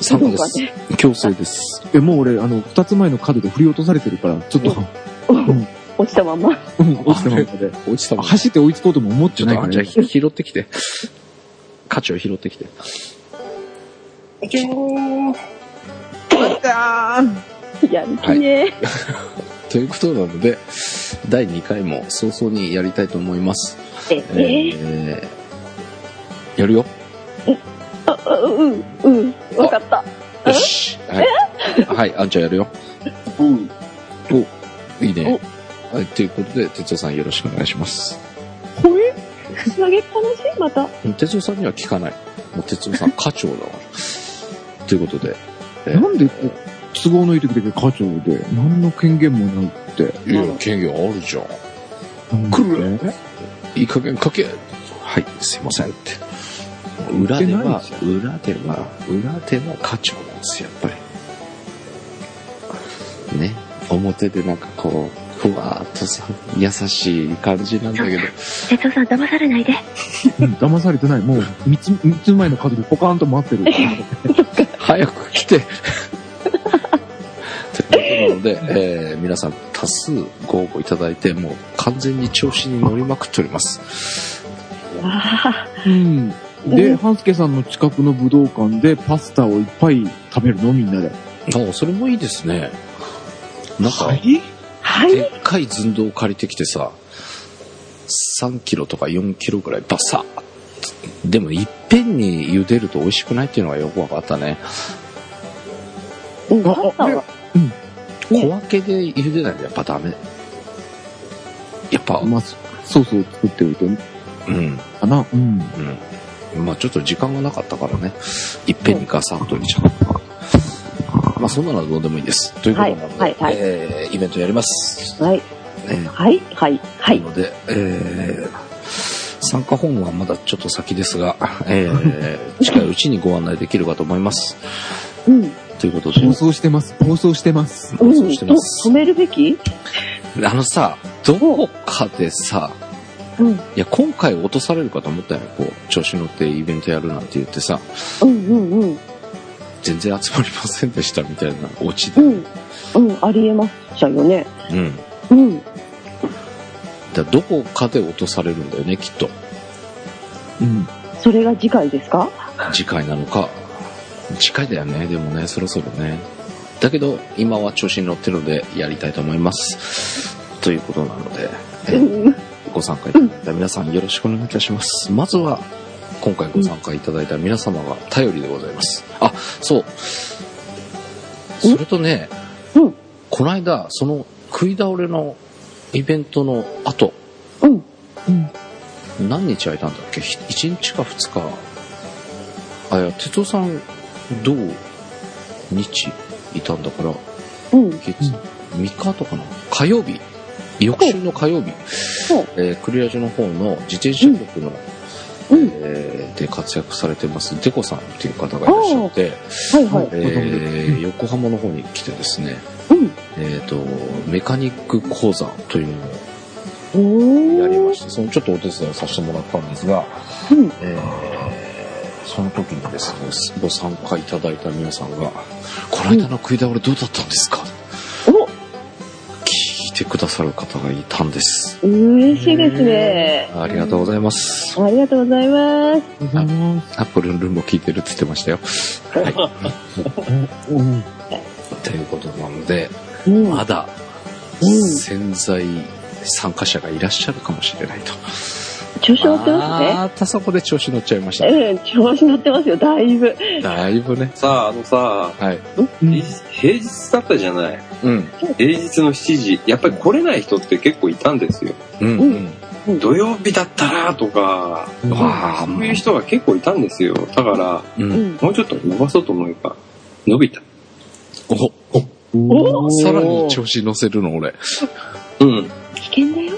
Speaker 1: 参加です。強制です。
Speaker 3: え、もう俺、あの、二つ前の角で振り落とされてるから、ちょっと、
Speaker 2: うん落ちたまんま。
Speaker 3: うん、落ちたままで。
Speaker 1: 落ちたもん。
Speaker 3: 走って追いつこうとも思って
Speaker 1: ちょっと、
Speaker 3: ないから
Speaker 1: あじゃあひ拾ってきて。価値を拾ってきて。
Speaker 2: やる気ね。
Speaker 1: ということなので、第2回も早々にやりたいと思います。
Speaker 2: え、え？
Speaker 1: えー、やるよ。
Speaker 2: ああうん、うん。わかった。
Speaker 1: よし。はい。はい、あんちゃんやるよ。
Speaker 4: うん。
Speaker 1: いいね。はい、ということで、哲夫さんよろしくお願いします。
Speaker 2: ほえ？投げっぱなし？また。
Speaker 1: 哲夫さんには聞かない。もう哲夫さん課長だから。ということで、え
Speaker 3: なんで、都合のいい時だけ課長で、何の権限もなくて。
Speaker 1: いや、権限あるじゃん。
Speaker 3: 来
Speaker 1: るいい加減書け。はい、すいませんって。裏では裏では、裏では課長なんですよ、やっぱり。ね。表でなんかこう、ふわーっとさ、優しい感じなんだけど、
Speaker 2: 哲夫さん騙されないで。
Speaker 3: うん騙されてない。もう、三つ、三つ前の角でポカーンと待ってる。
Speaker 1: 早く来て ということなので、えー皆さん多数ご応募いただいて、もう完全に調子に乗りまくっております。
Speaker 2: あ
Speaker 3: うん。
Speaker 2: う
Speaker 3: で、
Speaker 2: ん
Speaker 3: 半助さんの近くの武道館でパスタをいっぱい食べるのみんなで。
Speaker 1: あそれもいいですね。なんか。
Speaker 2: はい？
Speaker 1: でっかい寸胴を借りてきてさ、3キロとか4キロぐらいバサッでもいっぺんに茹でると美味しくないっていうのがよくわかったね。
Speaker 2: うん、パ
Speaker 3: あ
Speaker 2: スタは。
Speaker 1: 小分けで茹でないとやっぱダメ。やっぱ、
Speaker 3: まあ、ソースを作っておいて、
Speaker 1: うん。
Speaker 3: かな？うん。
Speaker 1: うん。まあちょっと時間がなかったからね、いっぺんにガサッと入れちゃった。まあそんなのはどうでもいいです。ということなので、
Speaker 2: はいはいはい
Speaker 1: えーイベントやります。
Speaker 2: はい。
Speaker 1: ね
Speaker 2: はい。はい。はい。
Speaker 1: なので、えー参加本はまだちょっと先ですが、えー近いうちにご案内できるかと思います。
Speaker 2: うん。
Speaker 1: ということで
Speaker 3: 放、送してます。放送してます。
Speaker 2: うん。
Speaker 1: 放送してます
Speaker 2: と止めるべき？
Speaker 1: あのさ、どこかでさ、
Speaker 2: うん。
Speaker 1: いや、今回落とされるかと思ったよ。こう、調子乗ってイベントやるなんて言ってさ、
Speaker 2: うんうんうん。
Speaker 1: 全然集まりませんでしたみたいなオチで。
Speaker 2: うん。うん。ありえましたよね。
Speaker 1: うん。
Speaker 2: うん。
Speaker 1: だどこかで落とされるんだよね、きっと。
Speaker 3: うん。
Speaker 2: それが次回ですか？
Speaker 1: 次回なのか。次回だよね、でもね、そろそろね。だけど、今は調子に乗ってるので、やりたいと思います。ということなので、えー
Speaker 2: うん。
Speaker 1: ご参加いただいた皆さんよろしくお願いいたします。まずは、今回ご参加いただいた皆様が頼りでございます。あ、そう。それとね、
Speaker 2: うん。
Speaker 1: この間、その食い倒れのイベントの後、
Speaker 2: うん。
Speaker 3: うん。
Speaker 1: 何日空いたんだっけ ?1 日か2日。あ、いや、哲夫さん、どう日いたんだから、
Speaker 2: うん。
Speaker 1: 月、3日とかな火曜日。翌週の火曜日、えークリアジュの方の自転車局の
Speaker 2: うん
Speaker 1: えーで活躍されてますデコさんっていう方がいらっしゃって、
Speaker 2: はいはい。
Speaker 1: えー横浜の方に来てですね、
Speaker 2: うん。
Speaker 1: えっ、と、メカニック講座というのを。やりまして、そのちょっとお手伝いをさせてもらったんですが、
Speaker 2: うん。
Speaker 1: えーその時にですね、ご参加いただいた皆さんが、この間の食い倒れどうだったんですか？
Speaker 2: お
Speaker 1: 聞いてくださる方がいたんです。
Speaker 2: 嬉しいですね。
Speaker 1: ありがとうございます。
Speaker 2: ありがとうございます。
Speaker 3: ございます。
Speaker 1: アップルンルンも聞いてるって言ってましたよ。
Speaker 3: うん
Speaker 1: ということなので、
Speaker 2: うん。
Speaker 1: まだ
Speaker 2: うん
Speaker 1: 潜在参加者がいらっしゃるかもしれないと。
Speaker 2: 調子乗ってますね。
Speaker 1: またそこで調子乗っちゃいました。
Speaker 2: うん、調子乗ってますよ、だいぶ。
Speaker 1: だいぶね。
Speaker 4: さあ、あのさ、
Speaker 1: はい。
Speaker 3: うん
Speaker 4: 平日だったじゃない。
Speaker 1: うん。
Speaker 4: 平日の7時。やっぱり来れない人って結構いたんですよ。
Speaker 1: うん。
Speaker 2: う
Speaker 1: うん。
Speaker 4: 土曜日だったらとか、
Speaker 1: わあ、
Speaker 4: そういう人が結構いたんですよ。だから、
Speaker 1: う。
Speaker 2: うんん。
Speaker 4: もうちょっと伸ばそうと思えば、伸びた。
Speaker 1: お、
Speaker 3: お
Speaker 1: さらに調子乗せるの俺。
Speaker 4: うん。
Speaker 2: 危険だよ。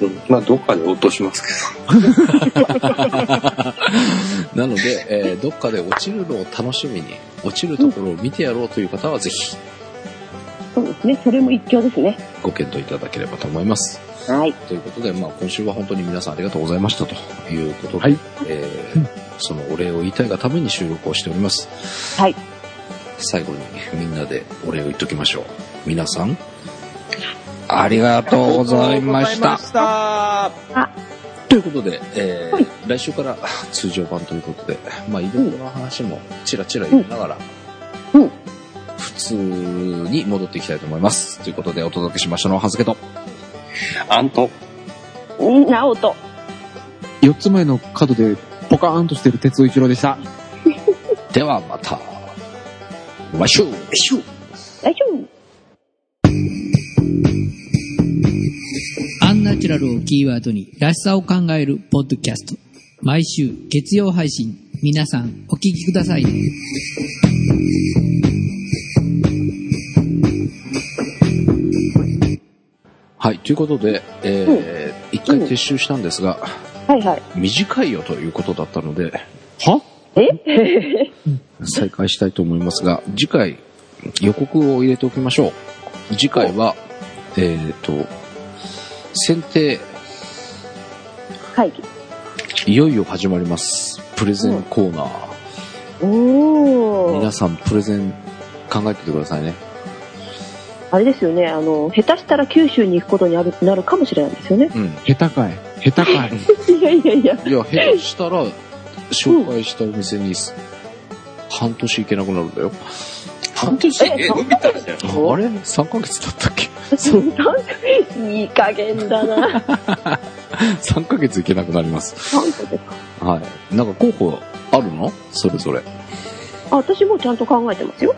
Speaker 4: うん、まあ、どっかで落としますけ
Speaker 1: なので、えーどっかで落ちるのを楽しみに、落ちるところを見てやろうという方はぜひ
Speaker 2: そうですね。それも一興ですね。
Speaker 1: ご検討いただければと思います。
Speaker 2: はい。
Speaker 1: ということで、まあ今週は本当に皆さんありがとうございましたということで、
Speaker 3: はい
Speaker 1: えーそのお礼を言いたいがために収録をしております。
Speaker 2: はい。
Speaker 1: 最後にみんなでお礼を言っときましょう。皆さん、ありがとうございました。
Speaker 3: した。
Speaker 1: ということで、えー
Speaker 2: はい
Speaker 1: 来週から 通常版ということで、まあイベントの話もちらちら言いながら、
Speaker 2: うん。
Speaker 1: 普通に戻っていきたいと思います。ということでお届けしましたのは、はずけと。
Speaker 4: ど。あんと、
Speaker 2: うん、なおと。
Speaker 3: 4つ前の角でポカーンとしてる鉄尾一郎でした。
Speaker 1: ではまた、来週
Speaker 2: 大丈夫。
Speaker 5: アンナチュラルをキーワードにらしさを考えるポッドキャスト。毎週月曜配信。皆さんお聞きください。
Speaker 1: はい、ということで、えー一回撤収したんですが、
Speaker 2: はいはい。
Speaker 1: 短いよということだったので、
Speaker 3: は
Speaker 2: え？
Speaker 1: 再開したいと思いますが、次回予告を入れておきましょう。次回は、えっ、と、選定、
Speaker 2: 会議。
Speaker 1: いよいよ始まります。プレゼンコーナー。
Speaker 2: おー
Speaker 1: 皆。さんプレゼン考えててくださいね。
Speaker 2: あれですよね。あの、下手したら九州に行くことになるなるかもしれないですよね。
Speaker 1: うん。
Speaker 3: 下手かい。下手かい。
Speaker 2: いやいやいや。
Speaker 1: いや、下手したら、紹介したお店に、半年行けなくなるんだよ。
Speaker 4: 半年？え、伸びたじゃん。
Speaker 1: あれ ?3 ヶ月だったっけ？
Speaker 2: そう。いい加減だな。
Speaker 1: ?3 ヶ月行けなくなります。はい。なんか候補あるの？それぞれ。
Speaker 2: あ、私もちゃんと考えてますよ。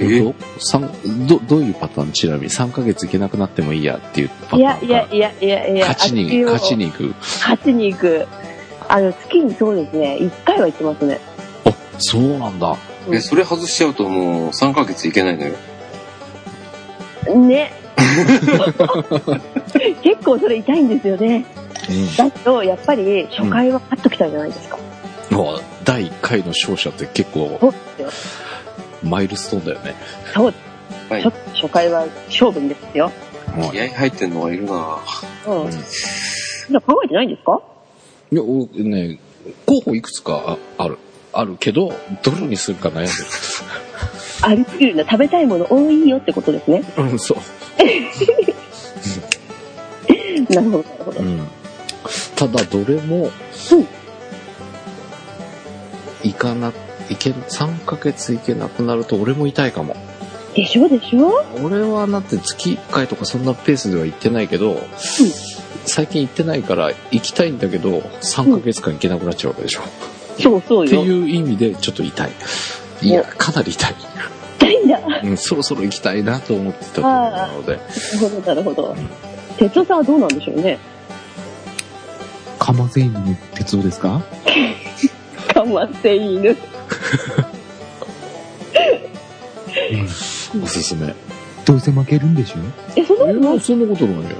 Speaker 1: えど三ど、どういうパターン？ちなみに3ヶ月行けなくなってもいいやっていうパターン
Speaker 2: いやいやいやいやいや。
Speaker 1: 勝ちに、勝ちに行く。
Speaker 2: 勝ちに行く。あの、月にそうですね。一回は行ってますね。
Speaker 1: あ、そうなんだ。
Speaker 4: え、それ外しちゃうともう3ヶ月いけないのよ。
Speaker 2: ね。結構それ痛いんですよね。だけど、やっぱり初回は勝っときたいじゃないですか。
Speaker 1: もう、第1回の勝者って結構。マイルストーンだよね。
Speaker 2: そう。
Speaker 4: はい
Speaker 2: ちょっと初回は勝負ですよ。
Speaker 4: 気合入ってんのがいるな
Speaker 2: うん。考えてないんですか？
Speaker 1: いや、おね、候補いくつかあある。あるけど、どれにするか悩んでる。
Speaker 2: ありすぎるな。食べたいもの多いよってことですね。
Speaker 1: うん、そう。
Speaker 2: なるほど、なるほど
Speaker 1: う。ん。ただ、どれも、行かな、行け、3ヶ月行けなくなると俺も痛いかも。
Speaker 2: でしょでしょ？
Speaker 1: 俺はだって月1回とかそんなペースでは行ってないけど、最近行ってないから行きたいんだけど、3ヶ月間行けなくなっちゃうわけでしょ。
Speaker 2: そうそうよ。
Speaker 1: っていう意味でちょっと痛い。いや、かなり痛い。
Speaker 2: 痛いんだ。な
Speaker 1: うん、そろそろ行きたいなと思ってたところなので。
Speaker 2: るほど、なるほど。哲夫さんはどうなんでしょうね？
Speaker 3: かませ犬の鉄夫ですか？
Speaker 2: かまって犬。
Speaker 1: おすすめ。
Speaker 3: どうせ負けるんでしょ？
Speaker 2: え、そんなことない？
Speaker 1: えそんなことないよ。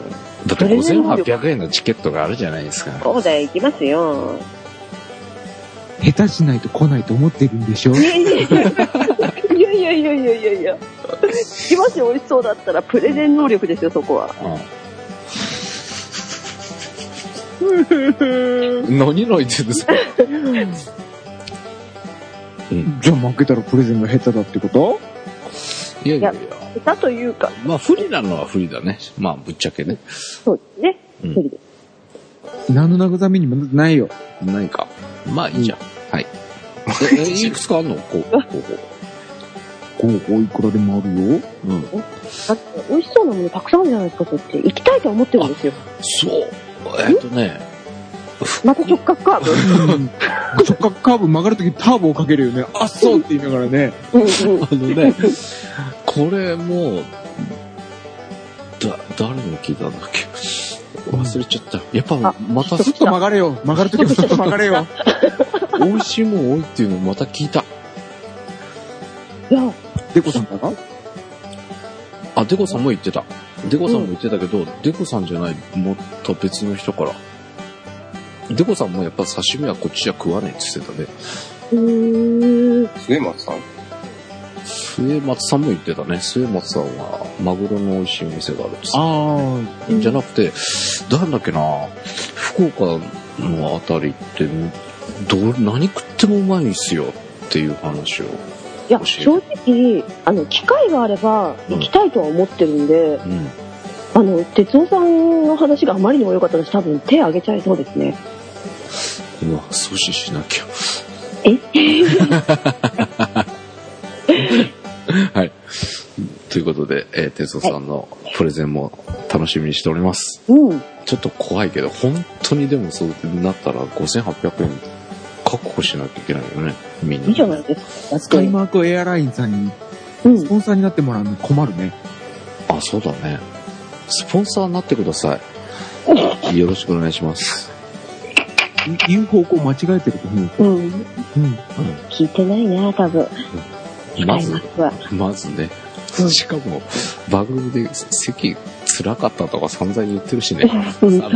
Speaker 1: だって5800円のチケットがあるじゃないですか。
Speaker 2: そうだよ、行きますよ。
Speaker 3: 下手しないと来ないと思ってるんでしょ？
Speaker 2: いやいやいやいやいやいやいや。来、美味しそうだったら。プレゼン能力ですよ、そこは。
Speaker 1: 何泣いてるんですか、
Speaker 3: じゃあ負けたらプレゼンが下手だってこと？
Speaker 1: いやいやい。
Speaker 2: 下手というか。
Speaker 1: まあ不利なのは不利だね。まあぶっちゃけね。
Speaker 2: そうですね。
Speaker 1: うん、
Speaker 3: 何の慰めにもないよ。
Speaker 1: ないか。まあ、いいじゃん。はい。え、えいくつかあんの？こう、こう、こ
Speaker 3: こう、こういくらでもあるよ。
Speaker 1: う。うん。
Speaker 2: だって、美味しそうなものたくさんあるじゃないですか、そっち。行きたいと思ってるんですよ。
Speaker 1: そう。えっとね、
Speaker 2: また直角カーブ？
Speaker 3: 直角カーブ曲がるときターボをかけるよね。あっそうって言いながらね。
Speaker 2: うんうん。
Speaker 1: あのね、これもう、だ、誰に聞いたんだっけ？忘れちゃった。やっぱ、
Speaker 2: あ
Speaker 1: また、
Speaker 3: ちょっと曲がれよ。曲がるときはちょっと曲がれよ。
Speaker 1: 美味しいもん多いっていうのをまた聞いた。
Speaker 2: いや、
Speaker 3: デコさんかな？
Speaker 1: あ、デコさんも言ってた。デコさんも言ってたけど、デコさんじゃない、もっと別の人から。デコさんもやっぱ刺身はこっちじゃ食わねえって言ってたね。
Speaker 2: うーん。
Speaker 4: 末松さん
Speaker 1: 末松さんも言ってたね。末松さんはマグロの美味しいお店があるって
Speaker 3: あ
Speaker 1: じゃなくて、誰だっけな福岡のあたりって、どう、何食ってもうまいんすよっていう話を。
Speaker 2: いや、正直、あの、機会があれば行きたいとは思ってるんで、
Speaker 1: うん。
Speaker 2: あの、哲夫さんの話があまりにも良かったら多分手挙げちゃいそうですね。
Speaker 1: うわ、阻止しなきゃ。
Speaker 2: え？
Speaker 1: はい。ということで、えー、哲夫さんのプレゼンも楽しみにしております。
Speaker 2: うん。
Speaker 1: ちょっと怖いけど、本当にでもそうなったら5800円確保しなきゃいけないよね、みんな。
Speaker 2: いいじゃないですか。だ
Speaker 3: スカイマークエアラインさんに
Speaker 2: うん
Speaker 3: ス。ポンサーになってもらうの困るね。
Speaker 1: あ、そうだね。スポンサーになってください。よろしくお願いします。
Speaker 3: い言う方向間違えてると思う。
Speaker 2: うん。
Speaker 3: うん。
Speaker 2: 聞いてないな、多分。
Speaker 1: まず
Speaker 2: 使い、ますわ。
Speaker 1: まずね。しかも、番組で席辛かったとか散々言ってるしね。無理だ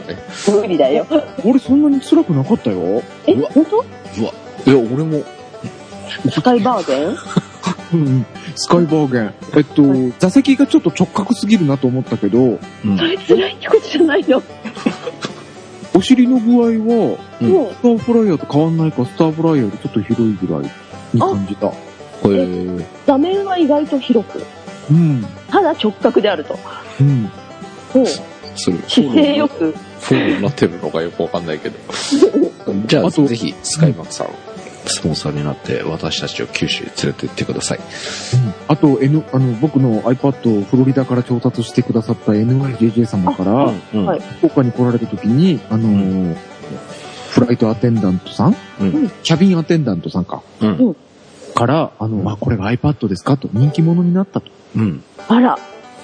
Speaker 1: ね。
Speaker 2: 無理だよ。
Speaker 3: 俺そんなに辛くなかったよ。
Speaker 2: え、本当？
Speaker 1: うわ、いや、俺も、
Speaker 2: スカイバーゲン？
Speaker 3: うん。スカイバーゲン。えっと、座席がちょっと直角すぎるなと思ったけど、
Speaker 1: うん
Speaker 2: それ辛いってことじゃないの？
Speaker 3: お尻の具合は、
Speaker 1: うん
Speaker 3: スターフライヤーと変わんないか、スターフライヤーよりちょっと広いぐらいに感じた。
Speaker 1: これ、うん。
Speaker 2: 座面は意外と広く。
Speaker 3: うん。
Speaker 2: ただ直角であると。
Speaker 3: うん。
Speaker 1: それ、
Speaker 2: 姿勢よく。
Speaker 1: フォローになってるのかよくわかんないけど。じゃあ、
Speaker 3: あと
Speaker 1: ぜひ、スカイマークさん、スポンサーになって、私たちを九州へ連れて行ってください。
Speaker 3: あと、N、あの、僕の iPad をフロリダから調達してくださった NYJJ 様から、
Speaker 1: うん。
Speaker 2: はい
Speaker 3: 福岡に来られた時に、あのーフライトアテンダントさん？
Speaker 1: うん。
Speaker 3: キャビンアテンダントさんか。
Speaker 1: うん。
Speaker 3: から、あの、あ、これが iPad ですか？と、人気者になったと。
Speaker 1: うん。
Speaker 2: あら、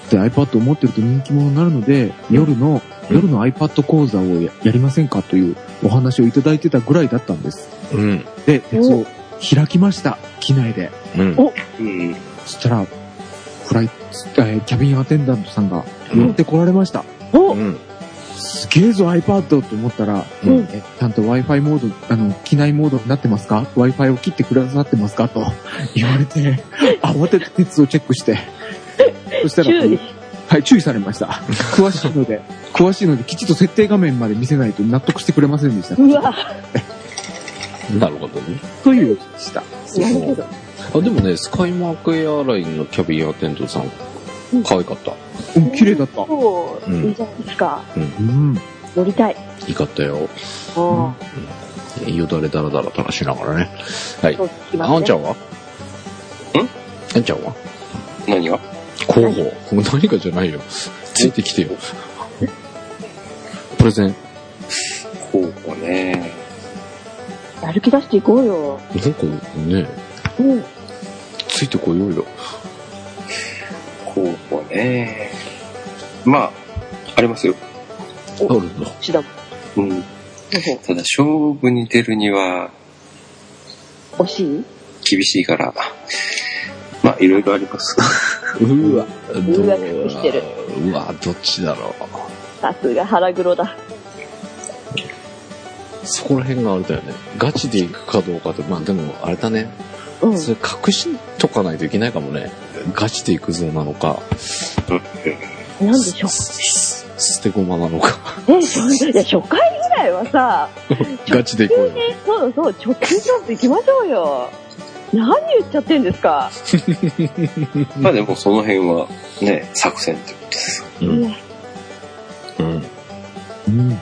Speaker 3: で、iPad を持ってると人気者になるので、夜の、
Speaker 1: うん
Speaker 3: 夜の iPad 講座をややりませんか？というお話をいただいてたぐらいだったんです。
Speaker 1: うん。
Speaker 3: で、鉄を開きました、機内で。
Speaker 1: うん。
Speaker 4: うん。
Speaker 3: そしたら、フライ、えーキャビンアテンダントさんが乗ってこられました。
Speaker 2: お、
Speaker 1: うん。
Speaker 3: すげえぞ iPad と思ったら、
Speaker 1: うん
Speaker 3: えちゃんと Wi-Fi モード、あの、機内モードになってますか ?Wi-Fi を切ってくださってますか？と 言われて、慌てて鉄をチェックして、そしたら、
Speaker 2: 注意。
Speaker 3: はい、注意されました。詳しいので、詳しいので、きちっと設定画面まで見せないと納得してくれませんでした。
Speaker 2: うわ、
Speaker 1: なるほどね。
Speaker 3: というでした。
Speaker 1: あ、でもね、スカイマークエアラインのキャビンアテンドさん、可愛かった。
Speaker 3: うん、綺麗だった。
Speaker 2: そう、
Speaker 1: うん
Speaker 2: いいじゃないですか。
Speaker 3: うん。
Speaker 2: 乗りたい。
Speaker 1: いいかったよ。
Speaker 2: あ
Speaker 1: よだれだらだらと話しながらね。はい
Speaker 2: あ、。
Speaker 1: んちゃんは？ん？あんちゃんは？
Speaker 4: 何が？
Speaker 1: 候補。何かじゃないよ。ついてきてよ。プレゼン。
Speaker 4: 候補ね。
Speaker 2: やる気出していこうよ。
Speaker 1: なんかね、
Speaker 2: うん。
Speaker 1: ついてこようよ。
Speaker 4: 候補ね。まあ、ありますよ。
Speaker 1: あるんだ。
Speaker 2: しだもん。
Speaker 4: うん。ただ、勝負に出るには
Speaker 2: 惜しい？
Speaker 4: 厳しいから、まあ、いろいろあります。
Speaker 1: うわ、
Speaker 2: うわ隠してる
Speaker 1: うわ、どっちだろ
Speaker 2: さすが腹黒だ。
Speaker 1: そこら辺があれだよね。ガチで行くかどうかって、まあでもあれだね。
Speaker 2: うん。
Speaker 1: それ隠しとかないといけないかもね。ガチで行くぞなのか、
Speaker 2: なんでしょう。
Speaker 1: す捨て駒なのか、
Speaker 2: え、そいや、初回ぐらいはさ、
Speaker 1: ガチで行こうよ。
Speaker 2: えそうそう、直球勝負行きましょうよ。何言っちゃってんですか。
Speaker 4: まあでもその辺はね、作戦ってことです。
Speaker 1: うん。うん。
Speaker 3: うん。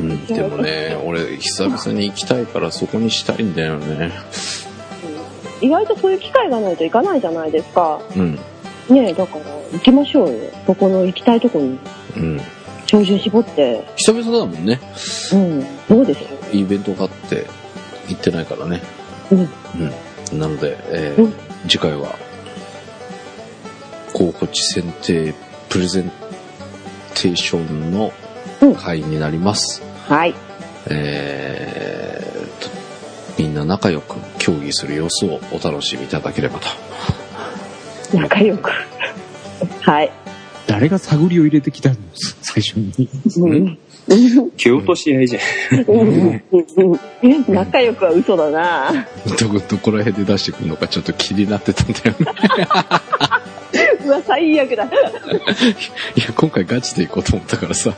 Speaker 1: うん。でもね、俺、久々に行きたいからそこにしたいんだよね。
Speaker 2: 意外とそういう機会がないと行かないじゃないですか。
Speaker 1: うん。
Speaker 2: ねえ、だから行きましょうよ。そこの行きたいとこに
Speaker 1: うん。
Speaker 2: 照準絞って。
Speaker 1: 久々だもんね。
Speaker 2: うん。どうです？
Speaker 1: イベントがあって、行ってないからね。
Speaker 2: うん。
Speaker 1: うん。なので、えー
Speaker 2: うん
Speaker 1: 次回は、候補地選定プレゼンテーションの回になります。
Speaker 2: はい。
Speaker 1: えーと、みんな仲良く協議する様子をお楽しみいただければと。
Speaker 2: 仲良く。はい。
Speaker 3: 誰が探りを入れてきたの？最初に。
Speaker 2: うん。
Speaker 4: 蹴落とし合いじゃん。
Speaker 2: 仲良くは嘘だな。
Speaker 1: どこ、どこら辺で出してくるのかちょっと気になってたんだよね。
Speaker 2: うわ、最悪だ。
Speaker 1: いや、今回ガチで行こうと思ったからさ。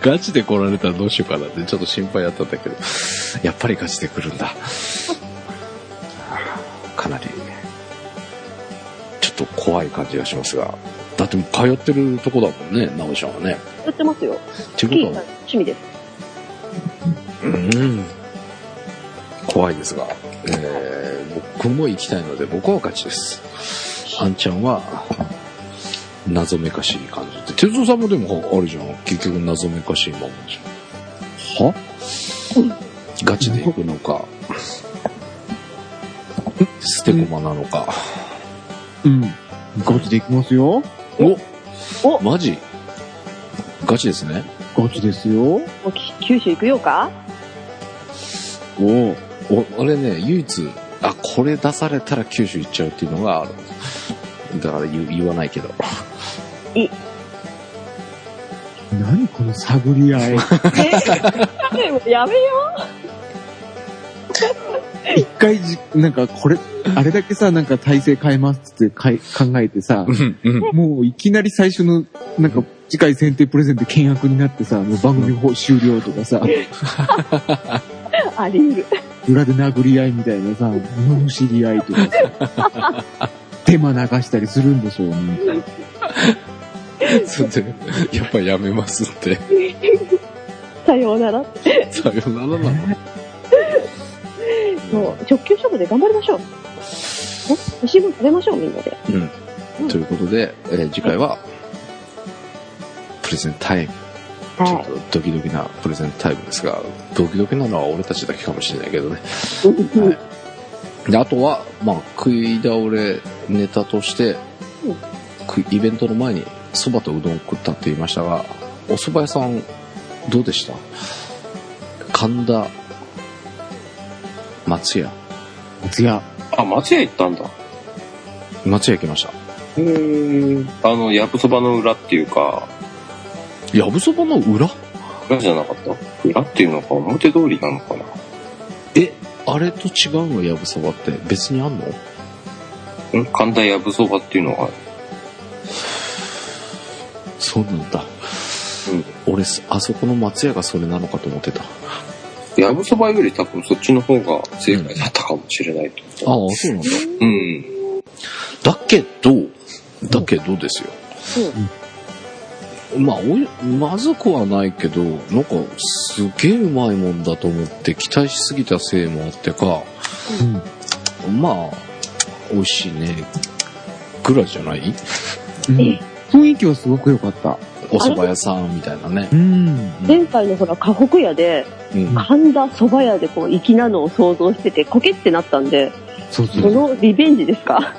Speaker 1: ガチで来られたらどうしようかなってちょっと心配だったんだけど、やっぱりガチで来るんだ。ちょっと怖い感じがしますが。だって通ってるとこだもんね、なおちゃんはね。
Speaker 2: やってますよ。
Speaker 1: ってことは
Speaker 2: 趣味です。
Speaker 1: うん。怖いですが、えー、僕も行きたいので僕はガチです。あんちゃんは、謎めかしい感じで。哲夫さんもでも、あれじゃん。結局謎めかしいままじゃん。は？ガチで行くのか、捨て駒なのか。
Speaker 3: うん。ガチで行きますよ。
Speaker 1: お
Speaker 2: お
Speaker 1: マジ？ガチですね。
Speaker 3: ガチですよ。
Speaker 2: もうき九州行くようか？
Speaker 3: おう
Speaker 1: お、俺ね、唯一、あ、これ出されたら九州行っちゃうっていうのがある。だから言う言わないけど。
Speaker 3: 何この探り合い。
Speaker 2: え？もうやめよ
Speaker 3: 一回じ、なんかこれ、あれだけさ、なんか体勢変えますってかい考えてさ。もういきなり最初の、なんか次回選定プレゼント険悪になってさ、もう番組放終了とかさ、
Speaker 2: う。あり得る。
Speaker 3: 裏で殴り合いみたいなさ、の知り合いとかさ、手間流したりするんでしょうね。
Speaker 1: それで、やっぱやめますって。
Speaker 2: さようなら。
Speaker 1: さよならなの。
Speaker 2: もう直球勝負で頑張りましょう。ね美味しいもの食べましょう、みんなで。
Speaker 1: うん。ということで、えー次回は、プレゼンタイム。ちょっ
Speaker 2: は
Speaker 1: とドキドキなプレゼンタイムですが、ドキドキなのは俺たちだけかもしれないけどね。
Speaker 2: い。うん
Speaker 1: で、あとは、まあ、食い倒れネタとして、くイベントの前に蕎麦とうどん食ったって言いましたが、お蕎麦屋さん、どうでした？神田、松屋。
Speaker 3: 松屋。
Speaker 4: あ、松屋行ったんだ。
Speaker 1: 松屋行きました。
Speaker 4: へーあの、やぶそばの裏っていうか、
Speaker 1: やぶそばの裏？
Speaker 4: 裏じゃなかった？裏っていうのか表通りなのかな
Speaker 1: え、あれと違うの？やぶそばって別にあんの？
Speaker 4: ん？神田やぶそばっていうのが、
Speaker 1: そうなんだ。
Speaker 4: うん。
Speaker 1: 俺、あそこの松屋がそれなのかと思ってた。あ
Speaker 4: やぶそばより多分そっちの方が正解だったかもしれないと
Speaker 1: あ、
Speaker 4: 思う。
Speaker 1: そうなんだ。
Speaker 4: うん。
Speaker 1: だけど、だけどですよ。まあ、おい、まずくはないけど、なんか、すげえうまいもんだと思って期待しすぎたせいもあってか、
Speaker 3: うん。
Speaker 1: まあ、美味しいね、ぐらいじゃない？
Speaker 3: うん
Speaker 2: え
Speaker 3: 雰囲気はすごく良かった。
Speaker 1: お蕎麦屋さんみたいなね。
Speaker 3: うん。
Speaker 2: 前回のほら、河北屋で、
Speaker 1: うん。
Speaker 2: 神田蕎麦屋でこう、粋なのを想像してて、コケってなったんで、
Speaker 3: そうそう
Speaker 2: そのリベンジですか？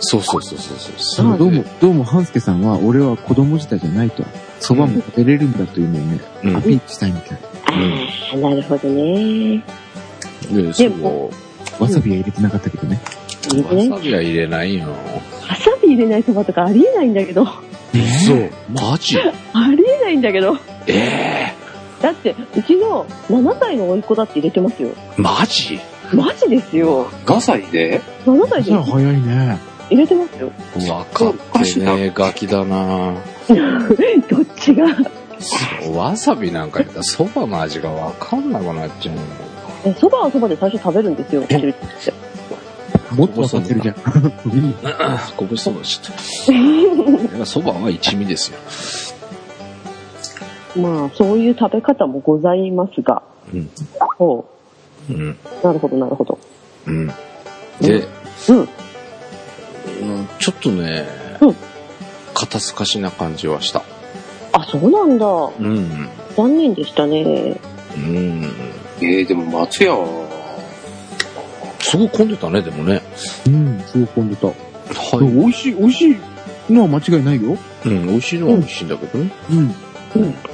Speaker 1: そうそうそうそうそう。
Speaker 3: あのどうも、どうも、半助さんは、俺は子供舌じゃないと。蕎麦も食べれるんだというのをね、
Speaker 1: うん
Speaker 3: アピールしたいみたい。
Speaker 2: ああ、なるほどね。
Speaker 1: で、そう。
Speaker 2: も
Speaker 3: わさびは入れてなかったけどね。
Speaker 2: いい？ね。
Speaker 1: わさびは入れないよ。
Speaker 2: わさび入れないそばとかありえないんだけど。
Speaker 1: そう。マジ？
Speaker 2: ありえないんだけど。
Speaker 1: え
Speaker 2: だって、うちの7歳の甥っ子だって入れてますよ。
Speaker 1: ー、マジ？
Speaker 2: マジですよ。
Speaker 4: 5歳で
Speaker 2: ？7歳で
Speaker 3: じゃあ早いね。
Speaker 2: 入れてますよ。
Speaker 1: わかってねえガキだな
Speaker 2: どっちが？
Speaker 1: わさびなんか入れたらそばの味がわかんなくなっちゃうの。
Speaker 2: えそばはそばで最初食べるんですよ。
Speaker 1: え？
Speaker 2: 汁って
Speaker 3: もっと分かってるじゃん。うん
Speaker 1: こぼしそばしちゃった。いやそばは一味ですよ。
Speaker 2: まあ、そういう食べ方もございますが。
Speaker 1: うん。
Speaker 2: ほ
Speaker 1: うん。
Speaker 2: う。なるほど、なるほど。
Speaker 1: うん。で、
Speaker 2: うん。
Speaker 1: うんちょっとね、
Speaker 2: うん
Speaker 1: 肩透かしな感じはした。
Speaker 2: あ、そうなんだ。
Speaker 1: うん。
Speaker 2: 残念でしたね。
Speaker 1: うん。
Speaker 4: えー、でも松屋は、
Speaker 1: すごい混んでたね、でもね。
Speaker 3: うん、すごく混んでた。
Speaker 1: は
Speaker 3: でも美味しい、美味しいのは間違いないよ。
Speaker 1: うん、美味しいのは美味しいんだけどね。
Speaker 3: うん。
Speaker 2: うん。
Speaker 1: いや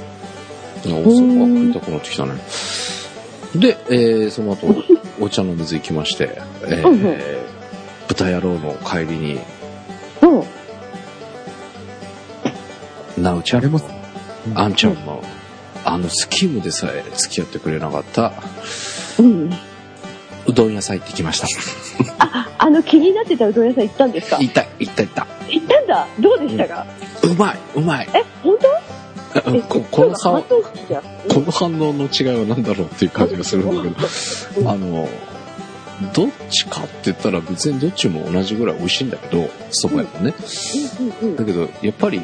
Speaker 1: おそば食いたくなってきたね。で、えー、その後、お茶の水行きまして、えー
Speaker 2: うんうん
Speaker 1: 豚野郎の帰りに、
Speaker 2: うん。
Speaker 1: なうちゃんも
Speaker 3: あれも、
Speaker 1: あんちゃんも、あのスキームでさえ付き合ってくれなかった、
Speaker 2: うん。
Speaker 1: うどん屋さん行ってきました。
Speaker 2: あの、気になってたうどん屋さん行ったんですか？
Speaker 1: 行った、行った行った。
Speaker 2: 行ったんだ。どうでしたか、
Speaker 1: うまい、うまい。
Speaker 2: え、本当？え
Speaker 1: ここのこの反応の違いは何だろうっていう感じがするんだけど、あの、どっちかって言ったら別にどっちも同じぐらい美味しいんだけど、蕎麦屋もね。だけど、やっぱり、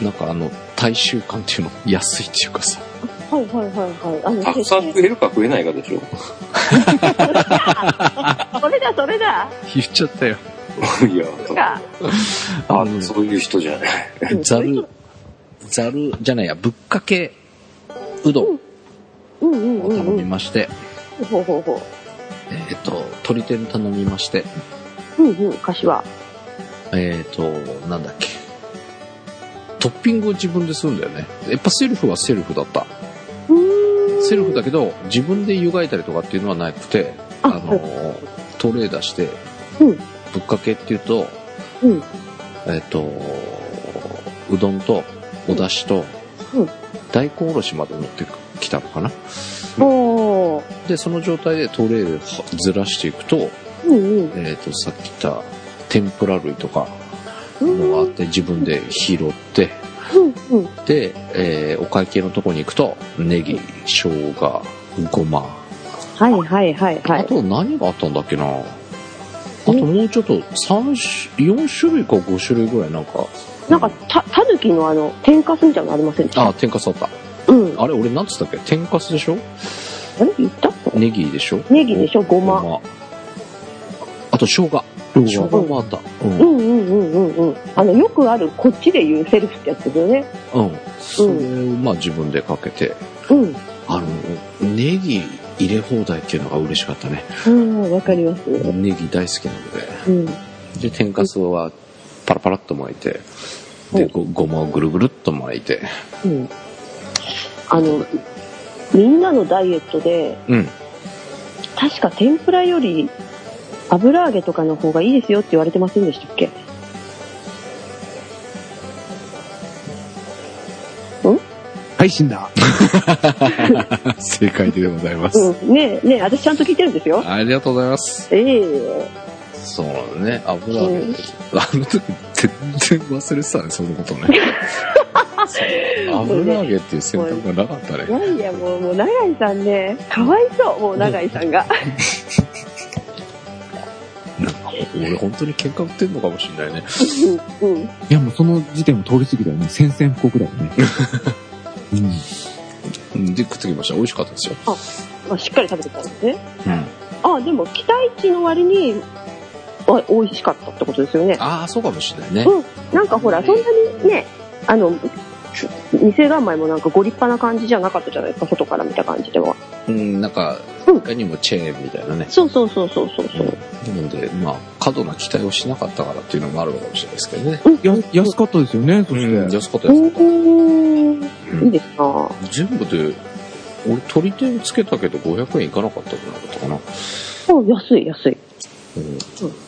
Speaker 1: なんかあの、大衆感っていうの、安いっていうかさ、
Speaker 2: はいはいはいはい。あの、
Speaker 4: たくさん食えるか食えないかでしょ。
Speaker 2: それだそれだ。
Speaker 1: 言っちゃったよ。
Speaker 4: いや、
Speaker 2: か。
Speaker 4: あそういう人じゃない。
Speaker 2: うん
Speaker 1: ざる、ざるじゃないや、ぶっかけうどんを頼。みまして、
Speaker 2: ほうほうほ
Speaker 1: えっ、と、鶏天頼みまして、
Speaker 2: う。うんうん、柏。
Speaker 1: えっ、と、なんだっけ。トッピングを自分でするんだよね。やっぱセルフはセルフだった。セルフだけど、自分で湯がいたりとかっていうのはなくて、
Speaker 2: あ
Speaker 1: あの、トレー出して、
Speaker 2: うん
Speaker 1: ぶっかけっていうと、
Speaker 2: うん
Speaker 1: えっ、と、うどんと、お出汁と、
Speaker 2: うん
Speaker 1: 大根おろしまで持ってきたのかな？
Speaker 2: おー。
Speaker 1: で、その状態でトレーでずらしていくと、
Speaker 2: うんうん。
Speaker 1: えっ、と、さっき言った天ぷら類とか
Speaker 2: うん
Speaker 1: のがあって、自分で拾って、
Speaker 2: うんうん。
Speaker 1: で、えーお会計のとこに行くと、ネギ、生姜、ごま、
Speaker 2: はいはいはいはい。
Speaker 1: あと何があったんだっけな？あともうちょっと三種、4種類か5種類ぐらいなんか、
Speaker 2: なんか、た、たぬきのあの、天かすみたいなのありませんでした？
Speaker 1: あ、天かすあった。
Speaker 2: うん。
Speaker 1: あれ、俺なんつったっけ？天かすでしょ？
Speaker 2: あれ？言った？
Speaker 1: ネギでしょ？
Speaker 2: ネギでしょ？ごま。
Speaker 1: ごあと生姜。生姜もあった。う。
Speaker 2: うんんうんうんうんうん。あの、よくある、こっちで言うセルフってやつですよね。
Speaker 1: うん。それをまあ自分でかけて、
Speaker 2: うん。
Speaker 1: あの、ネギ入れ放題っていうのが嬉しかったね。
Speaker 2: うん、わかります。
Speaker 1: ネギ大好きなので。
Speaker 2: うん。
Speaker 1: で、天かすはパラパラっと巻いて、で、ごごまをぐるぐるっと巻いて、
Speaker 2: うん。あの、みんなのダイエットで、
Speaker 1: うん。
Speaker 2: 確か天ぷらより油揚げとかの方がいいですよって言われてませんでしたっけ？
Speaker 3: 配信だ。
Speaker 1: 正解でございます。
Speaker 2: うん。ねえ、ねえ、私ちゃんと聞いてるんですよ。
Speaker 1: ありがとうございます。
Speaker 2: ええ
Speaker 1: そうだね、油揚げ
Speaker 2: うん
Speaker 1: あの時全然忘れてたね、そのことね。油揚げっていう選択がなかった
Speaker 2: い
Speaker 1: ね。
Speaker 2: やいや、もう、もう、永井さんね、かわいそう、もう、永井さんが。
Speaker 1: なんか俺本当に喧嘩売ってんのかもしれないね。
Speaker 2: うん、うん。
Speaker 3: いや、もうその時点も通り過ぎたよね。宣戦布告だよね。うん。
Speaker 1: うんで、食ってきました。美味しかったですよ。
Speaker 2: まあ、しっかり食べてたんですね。
Speaker 1: うん。
Speaker 2: あ、でも、期待値の割に、あ美味しかったってことですよね。
Speaker 1: ああ、そうかもしれないね。
Speaker 2: うん。なんかほら、そんなにね、あの、店構えもなんかご立派な感じじゃなかったじゃないですか、外から見た感じでは。
Speaker 1: うん、なんか、
Speaker 2: うん
Speaker 1: いかにもチェーンみたいなね。
Speaker 2: そうそうそうそうそうそう。
Speaker 1: なので、まあ、過度な期待をしなかったからっていうのもあるのかもしれないですけどね。
Speaker 3: や、安かったですよね、そして。
Speaker 1: うん、安かった
Speaker 2: う
Speaker 1: 安かった。
Speaker 2: ん。いいですな
Speaker 1: 全部で、俺、鳥天つけたけど500円いかなかったんじゃなかったかな。
Speaker 2: あ、安い安い。
Speaker 1: うん、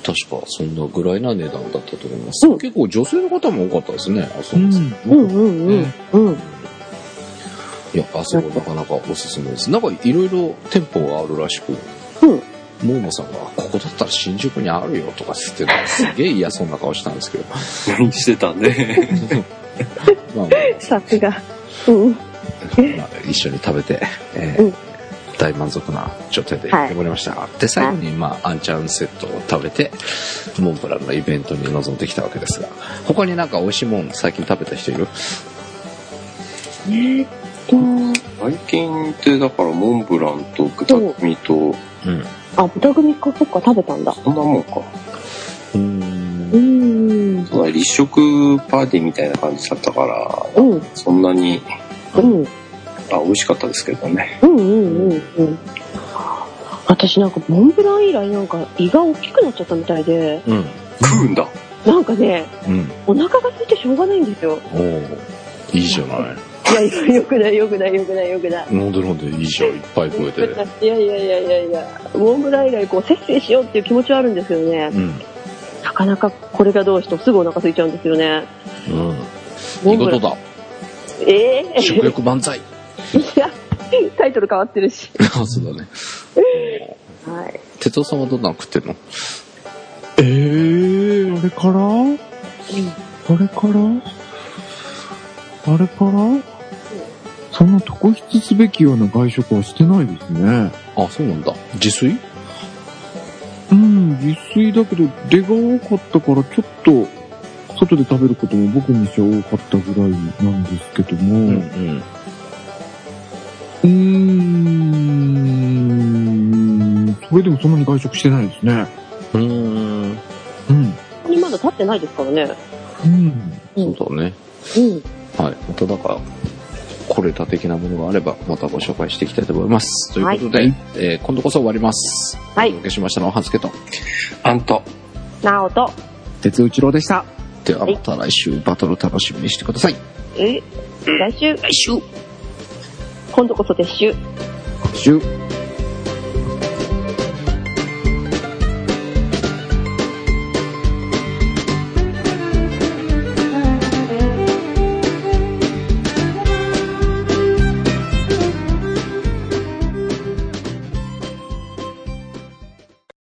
Speaker 1: 確かそんなぐらいな値段だったと思います。
Speaker 2: うん
Speaker 1: 結構女性の方も多かったですね、あそこ
Speaker 3: うん。
Speaker 2: うんうんうん。うん。
Speaker 1: いや、あそこなかなかおすすめです。なんかいろいろ店舗があるらしく、
Speaker 2: うん。
Speaker 1: モーモさんが、ここだったら新宿にあるよとかつって、すげえ嫌そうな顔したんですけど。
Speaker 4: 何してたね。
Speaker 1: まあま
Speaker 2: さすが。うん。
Speaker 1: あ、まあ一緒に食べて、えー
Speaker 2: うん
Speaker 1: 大満足な状態で行ってもらいました。で、最後に、まあ、アンチャンセットを食べて、モンブランのイベントに臨んできたわけですが、他になんか美味しいもん最近食べた人いる？
Speaker 2: えーっと、
Speaker 4: 最近ってだからモンブランと豚組と、
Speaker 1: うん。
Speaker 2: あ、豚組か、そっか、食べたんだ。
Speaker 4: そんなもんか。
Speaker 1: う
Speaker 2: んん。
Speaker 4: そうだ立食パーティーみたいな感じだったから、
Speaker 2: うん。
Speaker 4: そんなに、
Speaker 2: うん。
Speaker 4: あ、美味しかったですけどね。
Speaker 2: うんうんうんうん。私なんかモンブラン以来なんか胃が大きくなっちゃったみたいで、
Speaker 1: うん。
Speaker 4: 食うんだ。
Speaker 2: なんかね、
Speaker 1: うん。
Speaker 2: お腹が空いてしょうがないんですよ。
Speaker 1: おーいいじゃない。
Speaker 2: いや、よくないよくないよくないよくない。
Speaker 1: 飲んで飲んでいいじゃん。いっぱい超えて。
Speaker 2: いやいやいやいやいや、モンブラン以来こう節制しようっていう気持ちはあるんですけどね、
Speaker 1: うん。
Speaker 2: なかなかこれがどうしてもすぐお腹空いちゃうんですよね。
Speaker 1: うん。いいことだ。
Speaker 2: ええ
Speaker 1: 食欲万歳。
Speaker 2: タイトル変わってるし。
Speaker 1: あ、そうだね。
Speaker 2: はい。
Speaker 1: 哲夫さんはどんなの食ってんの？
Speaker 3: えー、あれから？あれから？あれから？そんな特筆すべきような外食はしてないですね。
Speaker 1: あ、そうなんだ。自炊？
Speaker 3: うん、自炊だけど出が多かったからちょっと外で食べることも僕にしては多かったぐらいなんですけども、
Speaker 1: うん
Speaker 3: う
Speaker 1: うん。
Speaker 3: ーん、それでもそんなに外食してないですね。
Speaker 1: うーん。
Speaker 3: うん。
Speaker 2: ここにまだ立ってないですからね。
Speaker 3: うん。
Speaker 1: そうだね。
Speaker 2: うん。
Speaker 1: はい。まただから、これた的なものがあれば、またご紹介していきたいと思います。ということで、
Speaker 3: はい
Speaker 1: えー今度こそ終わります。
Speaker 2: はい
Speaker 1: お届けしましたのは、はずけと。
Speaker 4: あんと。
Speaker 2: なおと、
Speaker 3: 鉄内郎でした。
Speaker 1: ではまた来週、バトル楽しみにしてください。
Speaker 2: え、来週、
Speaker 1: 来週
Speaker 2: 今度こそ撤収。
Speaker 3: 撤収。